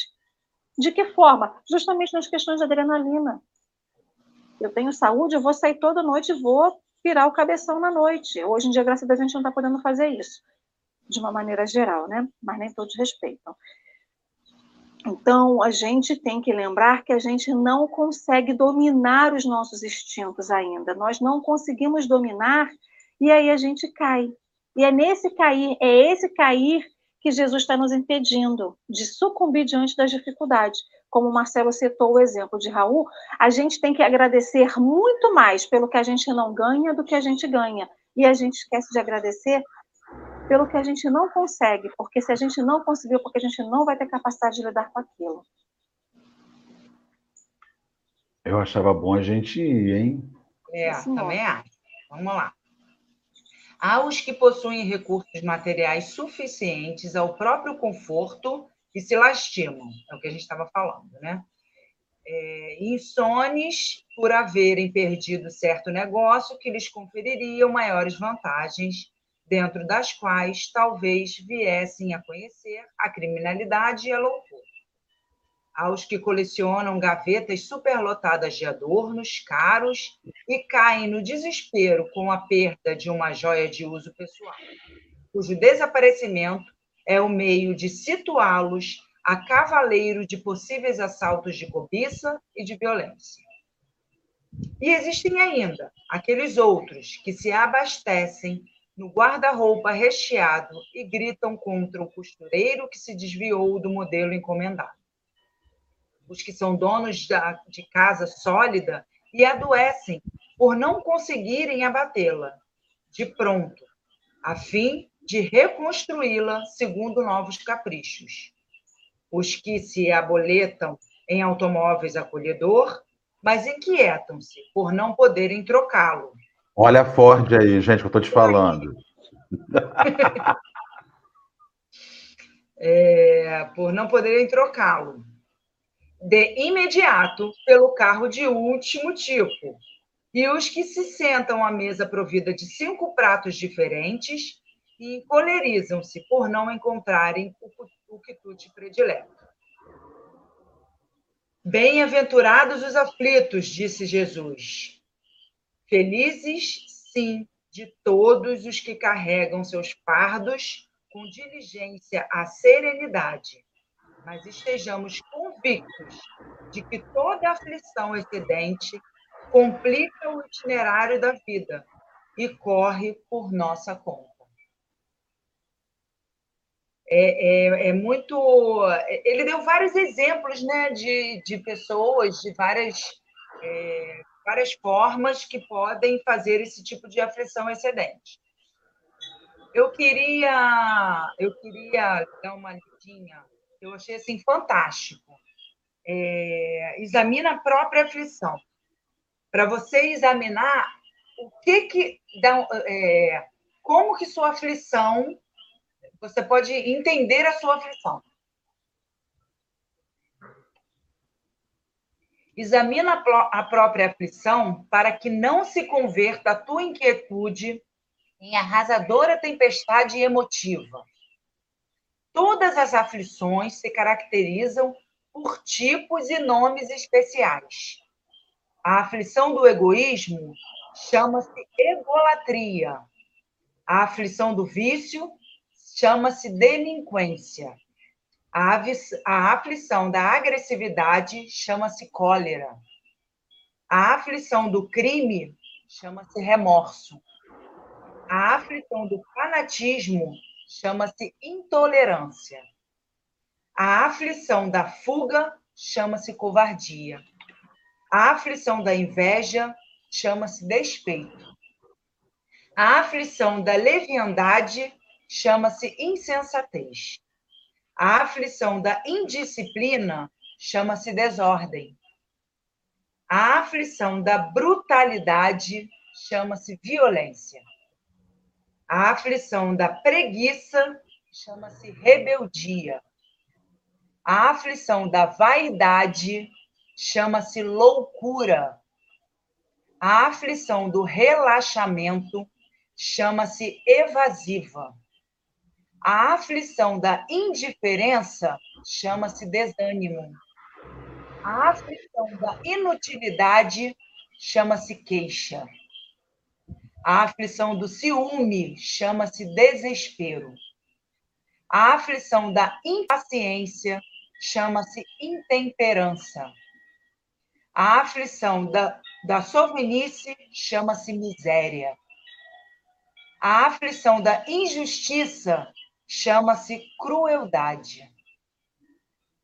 De que forma? Justamente nas questões de adrenalina. Eu tenho saúde, eu vou sair toda noite e vou virar o cabeção na noite. Hoje em dia, graças a Deus, a gente não está podendo fazer isso, de uma maneira geral, né? Mas nem todos respeitam. Então, a gente tem que lembrar que a gente não consegue dominar os nossos instintos ainda. Nós não conseguimos dominar e aí a gente cai. E é nesse cair, é esse cair que Jesus está nos impedindo de sucumbir diante das dificuldades. Como o Marcelo citou o exemplo de Raul, a gente tem que agradecer muito mais pelo que a gente não ganha do que a gente ganha. E a gente esquece de agradecer pelo que a gente não consegue, porque se a gente não conseguiu, porque a gente não vai ter capacidade de lidar com aquilo. Eu achava bom a gente ir, hein? É, também acho. Vamos lá. Há os que possuem recursos materiais suficientes ao próprio conforto e se lastimam, é o que a gente estava falando, né? É, insones por haverem perdido certo negócio que lhes confeririam maiores vantagens dentro das quais talvez viessem a conhecer a criminalidade e a loucura. Aos que colecionam gavetas superlotadas de adornos caros e caem no desespero com a perda de uma joia de uso pessoal, cujo desaparecimento é o meio de situá-los a cavaleiro de possíveis assaltos de cobiça e de violência. E existem ainda aqueles outros que se abastecem no guarda-roupa recheado e gritam contra o costureiro que se desviou do modelo encomendado. Os que são donos de casa sólida e adoecem por não conseguirem abatê-la de pronto, a fim de reconstruí-la segundo novos caprichos. Os que se aboletam em automóveis acolhedor, mas inquietam-se por não poderem trocá-lo Olha a Ford aí, gente, que eu estou te falando. é, por não poderem trocá-lo de imediato pelo carro de último tipo, e os que se sentam à mesa provida de cinco pratos diferentes e encolerizam-se por não encontrarem o quitute predileto. Bem-aventurados os aflitos, disse Jesus. Felizes, sim, de todos os que carregam seus fardos com diligência à serenidade, mas estejamos convictos de que toda aflição excedente complica o itinerário da vida e corre por nossa conta. É, é, é, muito. Ele deu vários exemplos né, de, de pessoas, de várias, é, várias formas que podem fazer esse tipo de aflição excedente. Eu queria, eu queria dar uma lidinha, eu achei assim fantástico. É, examina a própria aflição. Para você examinar o que que dá, é, como que sua aflição você pode entender a sua aflição. Examina a própria aflição para que não se converta a tua inquietude em arrasadora tempestade emotiva. Todas as aflições se caracterizam por tipos e nomes especiais. A aflição do egoísmo chama-se egolatria. A aflição do vício chama-se delinquência. A, aflição da agressividade chama-se cólera. A aflição do crime chama-se remorso. A aflição do fanatismo chama-se intolerância. A aflição da fuga chama-se covardia. A aflição da inveja chama-se despeito. A aflição da leviandade chama-se insensatez. A aflição da indisciplina chama-se desordem. A aflição da brutalidade chama-se violência. A aflição da preguiça chama-se rebeldia. A aflição da vaidade chama-se loucura. A aflição do relaxamento chama-se evasiva. A aflição da indiferença chama-se desânimo. A aflição da inutilidade chama-se queixa. A aflição do ciúme chama-se desespero. A aflição da impaciência chama-se intemperança. A aflição da, da sovinice chama-se miséria. A aflição da injustiça chama-se crueldade.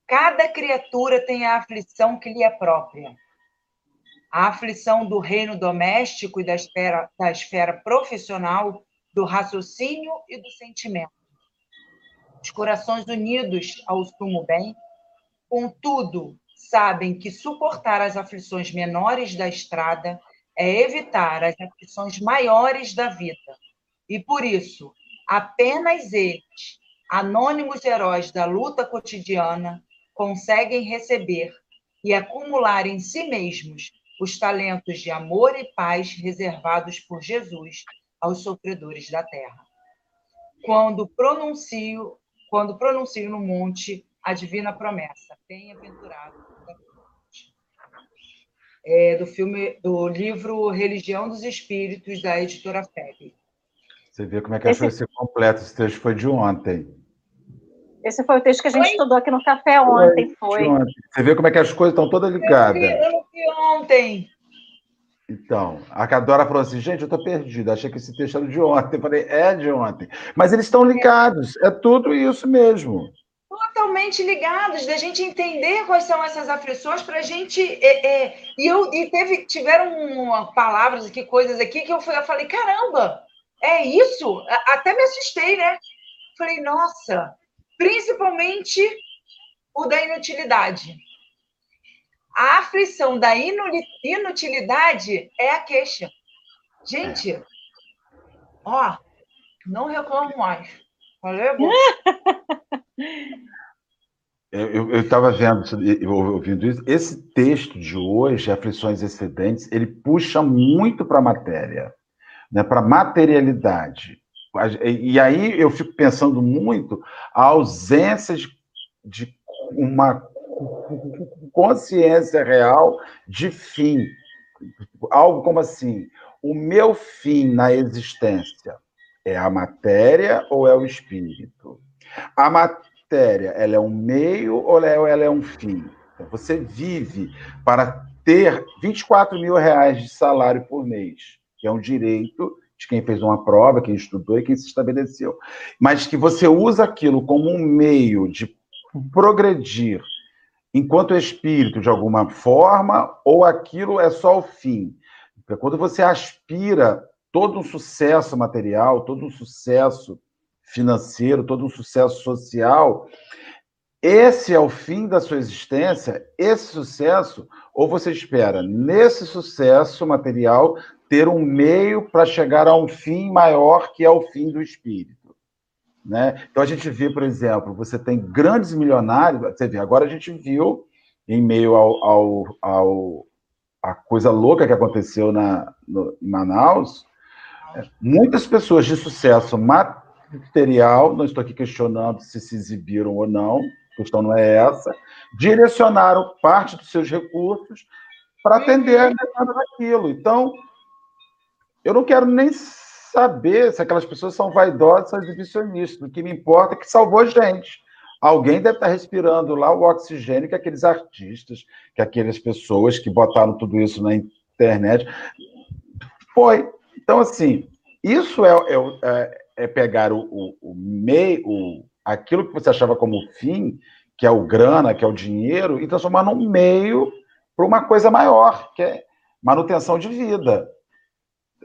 Cada criatura tem a aflição que lhe é própria. A aflição do reino doméstico e da esfera, da esfera profissional, do raciocínio e do sentimento. Os corações unidos ao sumo bem, contudo, sabem que suportar as aflições menores da estrada é evitar as aflições maiores da vida. E por isso, Apenas eles, anônimos heróis da luta cotidiana, conseguem receber e acumular em si mesmos os talentos de amor e paz reservados por Jesus aos sofredores da terra. Quando pronuncio, quando pronuncio no monte a divina promessa, bem-aventurado é, do filme, do livro Religião dos Espíritos da editora Febre. Você vê como é que esse... achou esse completo. Esse texto foi de ontem. Esse foi o texto que a gente foi? estudou aqui no café ontem, foi. Ontem. Você vê como é que as coisas estão todas ligadas. Eu não vi ontem. Então, a Cadora falou assim, gente, eu estou perdida, achei que esse texto era de ontem. Eu falei, é de ontem. Mas eles estão ligados, é tudo isso mesmo. Totalmente ligados, da gente entender quais são essas aflições, para a gente. É, é, e eu, e teve, tiveram uma, palavras aqui, coisas aqui, que eu, eu falei, caramba, é isso? Até me assustei, né? Falei, nossa, principalmente o da inutilidade. A aflição da inutilidade é a queixa. Gente, ó, não reclamo mais. Valeu? Eu estava vendo, ouvindo isso. Esse texto de hoje, Aflições Excedentes, ele puxa muito para a matéria, né, para materialidade. E aí eu fico pensando muito a ausência de, de uma consciência real de fim. Algo como assim: o meu fim na existência é a matéria ou é o espírito? A matéria, ela é um meio ou ela é um fim? Então, você vive para ter 24 mil reais de salário por mês, que é um direito de quem fez uma prova, quem estudou e quem se estabeleceu. Mas que você usa aquilo como um meio de progredir enquanto espírito de alguma forma, ou aquilo é só o fim. Porque quando você aspira todo um sucesso material, todo um sucesso financeiro, todo um sucesso social, esse é o fim da sua existência, esse sucesso, ou você espera nesse sucesso material ter um meio para chegar a um fim maior que é o fim do espírito. Né? Então a gente vê, por exemplo, você tem grandes milionários, você vê, agora a gente viu, em meio ao, ao, ao a coisa louca que aconteceu na, no, em Manaus, muitas pessoas de sucesso material, não estou aqui questionando se se exibiram ou não, a questão não é essa, direcionaram parte dos seus recursos para atender a demanda daquilo. Então, eu não quero nem saber se aquelas pessoas são vaidosas ou exibicionistas. O que me importa é que salvou gente. Alguém deve estar respirando lá o oxigênio que aqueles artistas, que aquelas pessoas que botaram tudo isso na internet. Foi. Então, assim, isso é, é, é, é pegar o, o, o meio, o, aquilo que você achava como fim, que é o grana, que é o dinheiro, e transformar num meio para uma coisa maior, que é manutenção de vida.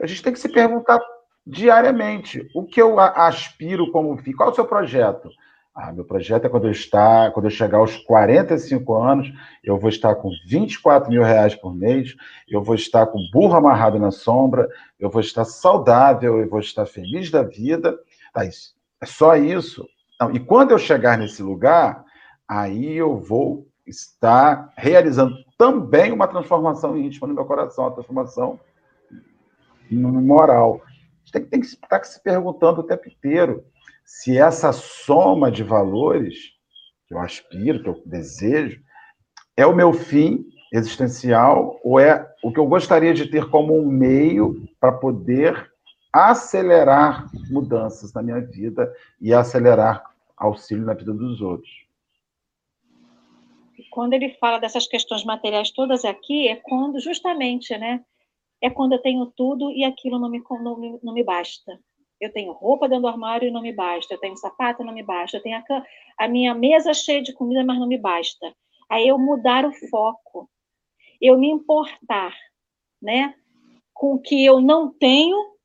A gente tem que se perguntar diariamente. O que eu aspiro como fim? Qual é o seu projeto? Ah, meu projeto é quando eu, estar, quando eu chegar aos 45 anos, eu vou estar com 24 mil reais por mês, eu vou estar com burro amarrado na sombra, eu vou estar saudável, eu vou estar feliz da vida. Ah, isso, é só isso. Não, e quando eu chegar nesse lugar, aí eu vou estar realizando também uma transformação íntima no meu coração, uma transformação moral tem, tem que estar se perguntando o tempo inteiro se essa soma de valores que eu aspiro, que eu desejo, é o meu fim existencial ou é o que eu gostaria de ter como um meio para poder acelerar mudanças na minha vida e acelerar auxílio na vida dos outros. Quando ele fala dessas questões materiais todas aqui, é quando justamente, né, é quando eu tenho tudo e aquilo não me, não, me, não me basta. Eu tenho roupa dentro do armário e não me basta. Eu tenho sapato e não me basta. Eu tenho a, a minha mesa cheia de comida, mas não me basta. Aí eu mudar o foco. Eu me importar, né? Com o que eu não tenho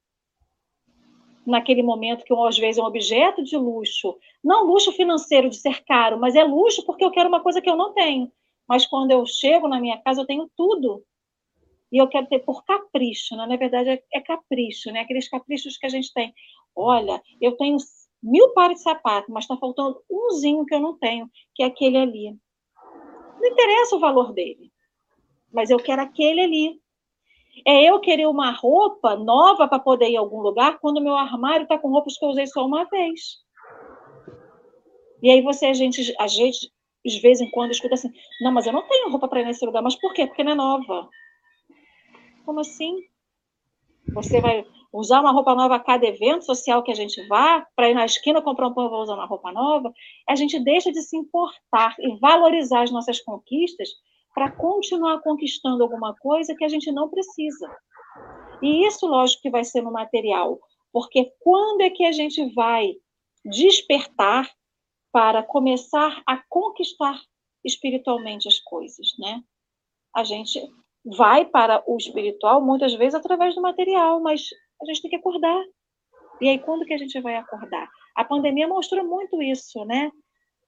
naquele momento que às vezes é um objeto de luxo, não luxo financeiro de ser caro, mas é luxo porque eu quero uma coisa que eu não tenho. Mas quando eu chego na minha casa, eu tenho tudo e eu quero ter por capricho, né? na verdade é, é, capricho, né? Aqueles caprichos que a gente tem. Olha, eu tenho mil pares de sapato, mas está faltando umzinho que eu não tenho, que é aquele ali. Não interessa o valor dele, mas eu quero aquele ali. É eu querer uma roupa nova para poder ir a algum lugar quando meu armário está com roupas que eu usei só uma vez. E aí você, a gente, a gente, de vez em quando, escuta assim, não, mas eu não tenho roupa para ir nesse lugar. Mas por quê? Porque não é nova. Como assim? Você vai usar uma roupa nova a cada evento social que a gente vá, para ir na esquina comprar um pão e usar uma roupa nova? A gente deixa de se importar e valorizar as nossas conquistas para continuar conquistando alguma coisa que a gente não precisa. E isso, lógico, que vai ser no material, porque quando é que a gente vai despertar para começar a conquistar espiritualmente as coisas, né? A gente vai para o espiritual muitas vezes através do material, mas a gente tem que acordar. E aí, quando que a gente vai acordar? A pandemia mostrou muito isso, né?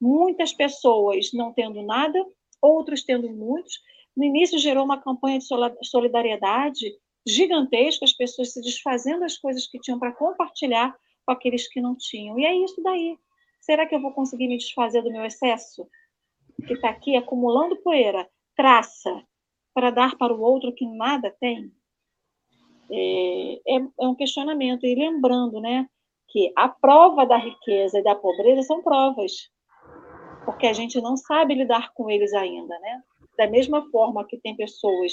Muitas pessoas não tendo nada, outros tendo muitos. No início gerou uma campanha de solidariedade gigantesca, as pessoas se desfazendo das coisas que tinham para compartilhar com aqueles que não tinham. E é isso daí. Será que eu vou conseguir me desfazer do meu excesso? que está aqui acumulando poeira, traça para dar para o outro que nada tem? É, é, é um questionamento. E lembrando, né, que a prova da riqueza e da pobreza são provas, porque a gente não sabe lidar com eles ainda, né? Da mesma forma que tem pessoas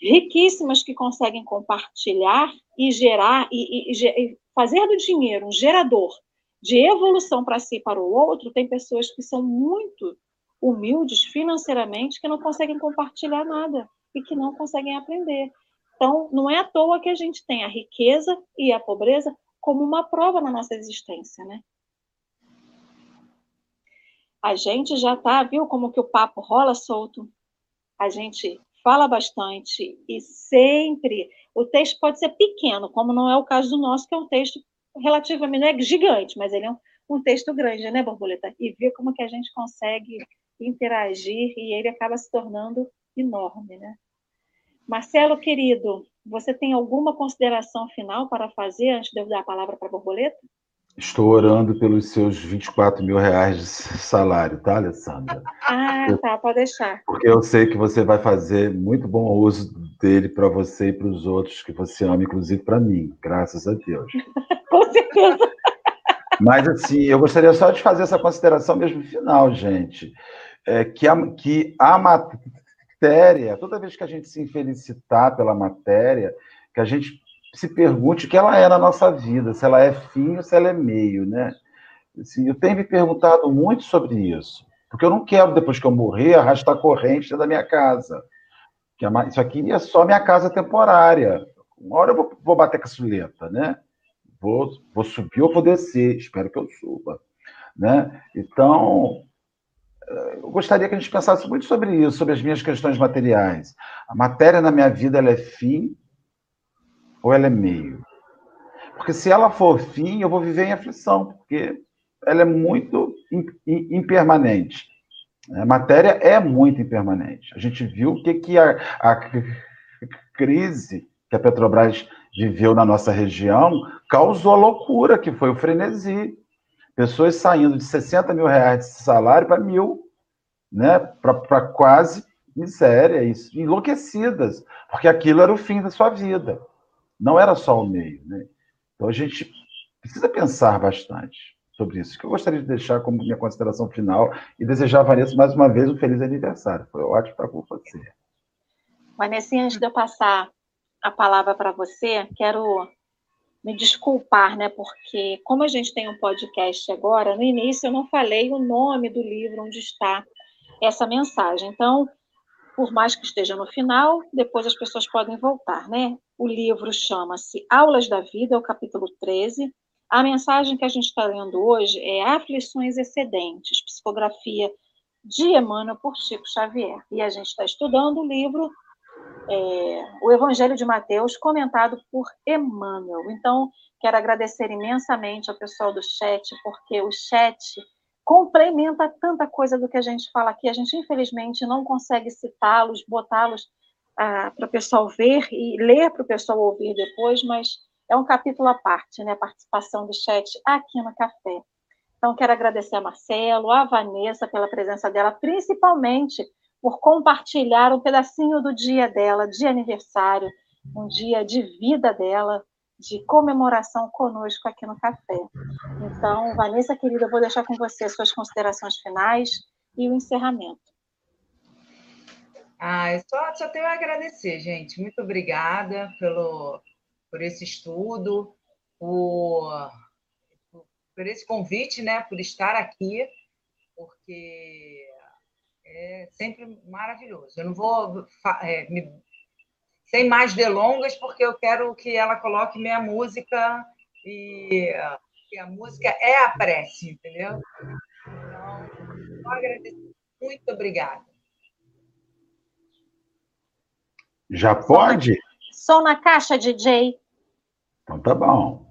riquíssimas que conseguem compartilhar e gerar e, e, e fazer do dinheiro um gerador de evolução para si e para o outro, tem pessoas que são muito humildes financeiramente que não conseguem compartilhar nada e que não conseguem aprender. Então, não é à toa que a gente tem a riqueza e a pobreza como uma prova na nossa existência, né? A gente já tá, viu como que o papo rola solto? A gente fala bastante e sempre o texto pode ser pequeno, como não é o caso do nosso, que é um texto relativamente é gigante, mas ele é um, um texto grande, né, Borboleta? E ver como que a gente consegue interagir e ele acaba se tornando enorme, né? Marcelo, querido, você tem alguma consideração final para fazer antes de eu dar a palavra para a Borboleta? Estou orando pelos seus 24 mil reais de salário, tá, Alessandra? Ah, tá, pode deixar. Porque eu sei que você vai fazer muito bom uso dele para você e para os outros que você ama, inclusive para mim, graças a Deus. Com certeza. Mas, assim, eu gostaria só de fazer essa consideração mesmo final, gente. É, que, a, que a matéria, toda vez que a gente se infelicitar pela matéria, que a gente se pergunte o que ela é na nossa vida, se ela é fim ou se ela é meio, né? Assim, eu tenho me perguntado muito sobre isso, porque eu não quero, depois que eu morrer, arrastar corrente da minha casa. Que isso aqui é só minha casa temporária. Uma hora eu vou, vou bater caçuleta, né? Vou, vou subir ou vou descer, espero que eu suba. Né? Então, eu gostaria que a gente pensasse muito sobre isso, sobre as minhas questões materiais. A matéria na minha vida ela é fim ou ela é meio? Porque se ela for fim, eu vou viver em aflição, porque ela é muito impermanente. A matéria é muito impermanente. A gente viu o que, que a, a crise que a Petrobras viveu na nossa região causou a loucura, que foi o frenesi. Pessoas saindo de 60 mil reais de salário para mil, né? para quase miséria, isso, enlouquecidas, porque aquilo era o fim da sua vida. Não era só o meio. Né? Então a gente precisa pensar bastante sobre isso, que eu gostaria de deixar como minha consideração final e desejar a Vanessa mais uma vez um feliz aniversário. Foi ótimo estar com você. Vanessa, antes de eu passar a palavra para você, quero me desculpar, né? Porque como a gente tem um podcast agora, no início eu não falei o nome do livro onde está essa mensagem. Então, por mais que esteja no final, depois as pessoas podem voltar, né? O livro chama-se Aulas da Vida, é o capítulo 13. A mensagem que a gente está lendo hoje é Aflições Excedentes, psicografia de Emmanuel por Chico Xavier. E a gente está estudando o livro é, O Evangelho de Mateus, comentado por Emmanuel. Então, quero agradecer imensamente ao pessoal do chat, porque o chat complementa tanta coisa do que a gente fala aqui. A gente, infelizmente, não consegue citá-los, botá-los ah, para o pessoal ver e ler para o pessoal ouvir depois, mas é um capítulo à parte, né? A participação do chat aqui no café. Então, quero agradecer a Marcelo, a Vanessa pela presença dela, principalmente por compartilhar um pedacinho do dia dela, de aniversário, um dia de vida dela, de comemoração conosco aqui no café. Então, Vanessa, querida, eu vou deixar com você as suas considerações finais e o encerramento. Ah, eu só, só tenho a agradecer, gente. Muito obrigada pelo, por esse estudo, por, por esse convite, né, por estar aqui, porque é sempre maravilhoso. Eu não vou é, me sem mais delongas, porque eu quero que ela coloque minha música e, e a música é a prece, entendeu? Então, agradecer. Muito obrigada. Já pode? Som na caixa, DJ. Então tá bom.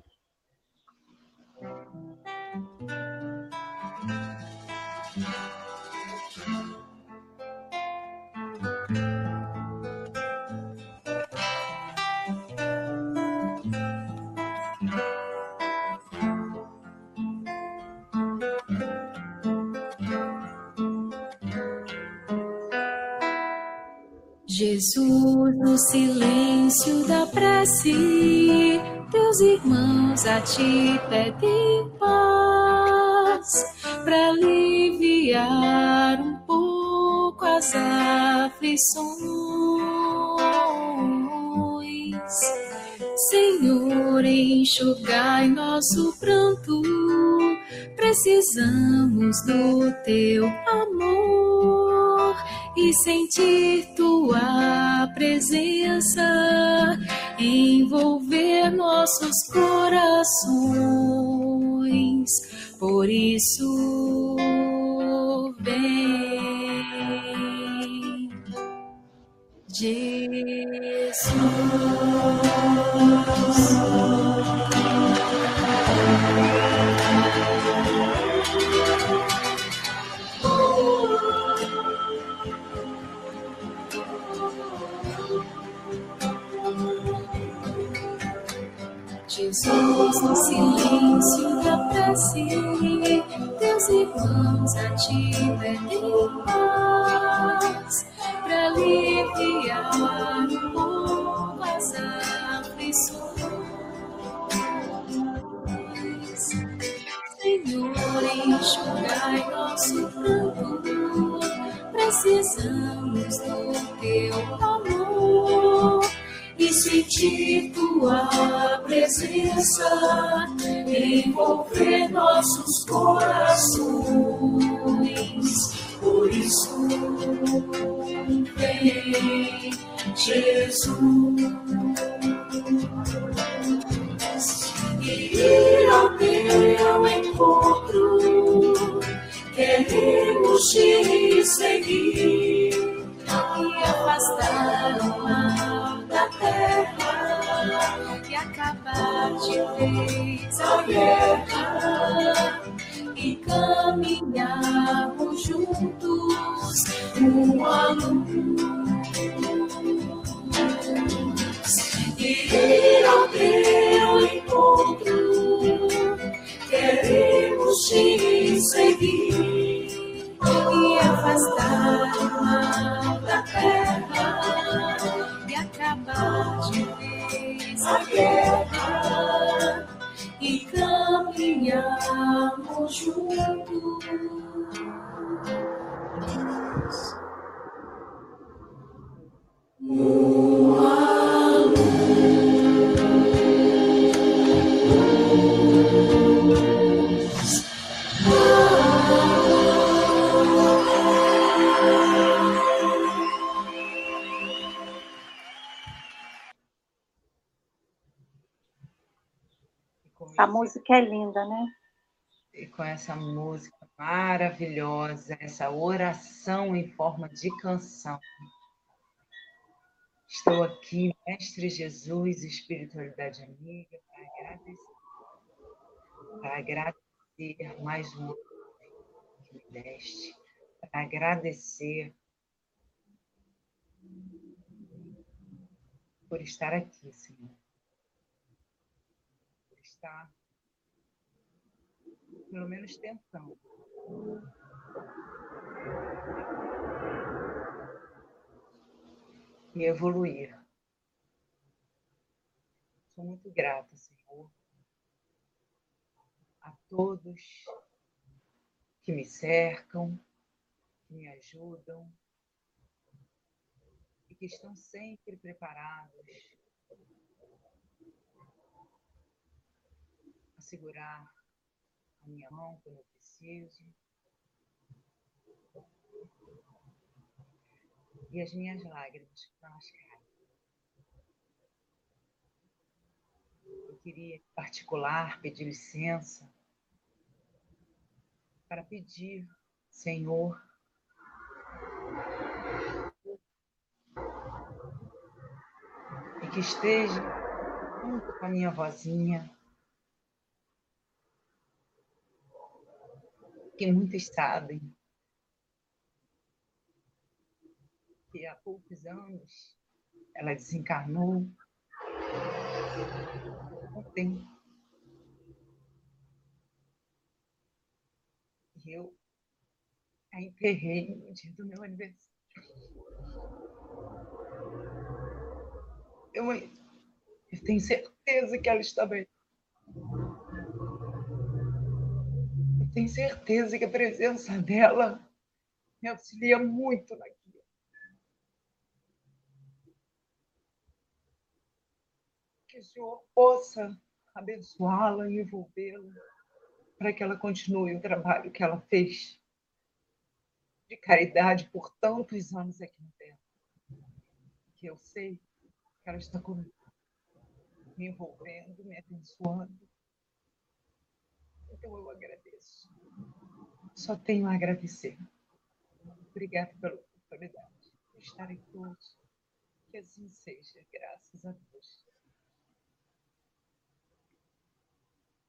Jesus, no silêncio da prece, teus irmãos a ti pedem paz para aliviar um pouco as aflições. Senhor, enxugai nosso pranto, precisamos do teu amor e sentir tua presença envolver nossos corações. Por isso, vem, Jesus. Jesus, no silêncio da prece, teus irmãos a ti pedem paz, para aliviar um pouco as aflições. Senhor, enxugai nosso pranto, precisamos do teu amor sentir tua presença envolver nossos corações. Por isso, vem Jesus e ir ao teu encontro. Queremos te seguir e afastar o mal da terra e acabar de vez a guerra e caminharmos juntos um a e ir ao teu encontro. Queremos te seguir e afastar da terra e de vez a guerra e caminharmos juntos. Música é linda, né? E com essa música maravilhosa, essa oração em forma de canção. Estou aqui, Mestre Jesus, Espiritualidade Amiga, para agradecer. Para agradecer mais uma vez que me deste. Para agradecer por estar aqui, Senhor. Por estar pelo menos tentando. E evoluir. Sou muito grata, Senhor, a todos que me cercam, que me ajudam e que estão sempre preparados a segurar a minha mão quando eu preciso. E as minhas lágrimas elas caem. Eu queria, em particular, pedir licença para pedir, Senhor, e que esteja junto com a minha vozinha, que muitos sabem que há poucos anos ela desencarnou. Ontem. E eu a enterrei no dia do meu aniversário. Eu, eu tenho certeza que ela está bem. Eu tenho certeza que a presença dela me auxilia muito naquilo. Que o Senhor possa abençoá-la e envolvê-la para que ela continue o trabalho que ela fez de caridade por tantos anos aqui na Terra. Que eu sei que ela está comigo, me envolvendo, me abençoando. Então eu agradeço. Só tenho a agradecer. Obrigada pela oportunidade de estar aqui hoje. Que assim seja, graças a Deus.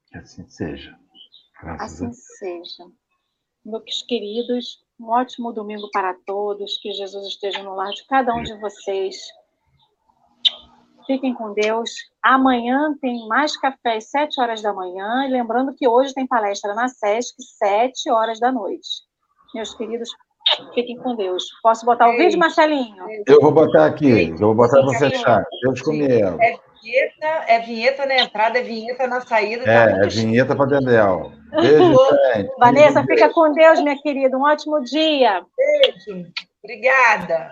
Que assim seja. Graças a Assim seja. Meus queridos, um ótimo domingo para todos. Que Jesus esteja no lar de cada um de vocês. Fiquem com Deus. Amanhã tem mais café às 7 horas da manhã. E lembrando que hoje tem palestra na SESC, 7 horas da noite. Meus queridos, fiquem com Deus. Posso botar o Beijo. vídeo, Marcelinho? Eu vou botar aqui, eu vou botar para fechar. Deus comigo. É vinheta, é vinheta na entrada, é vinheta na saída. tá É, muito é vinheta para Dedéu. Beijo, gente. Vanessa, fica com Deus, minha querida. Um ótimo dia. Beijo. Obrigada.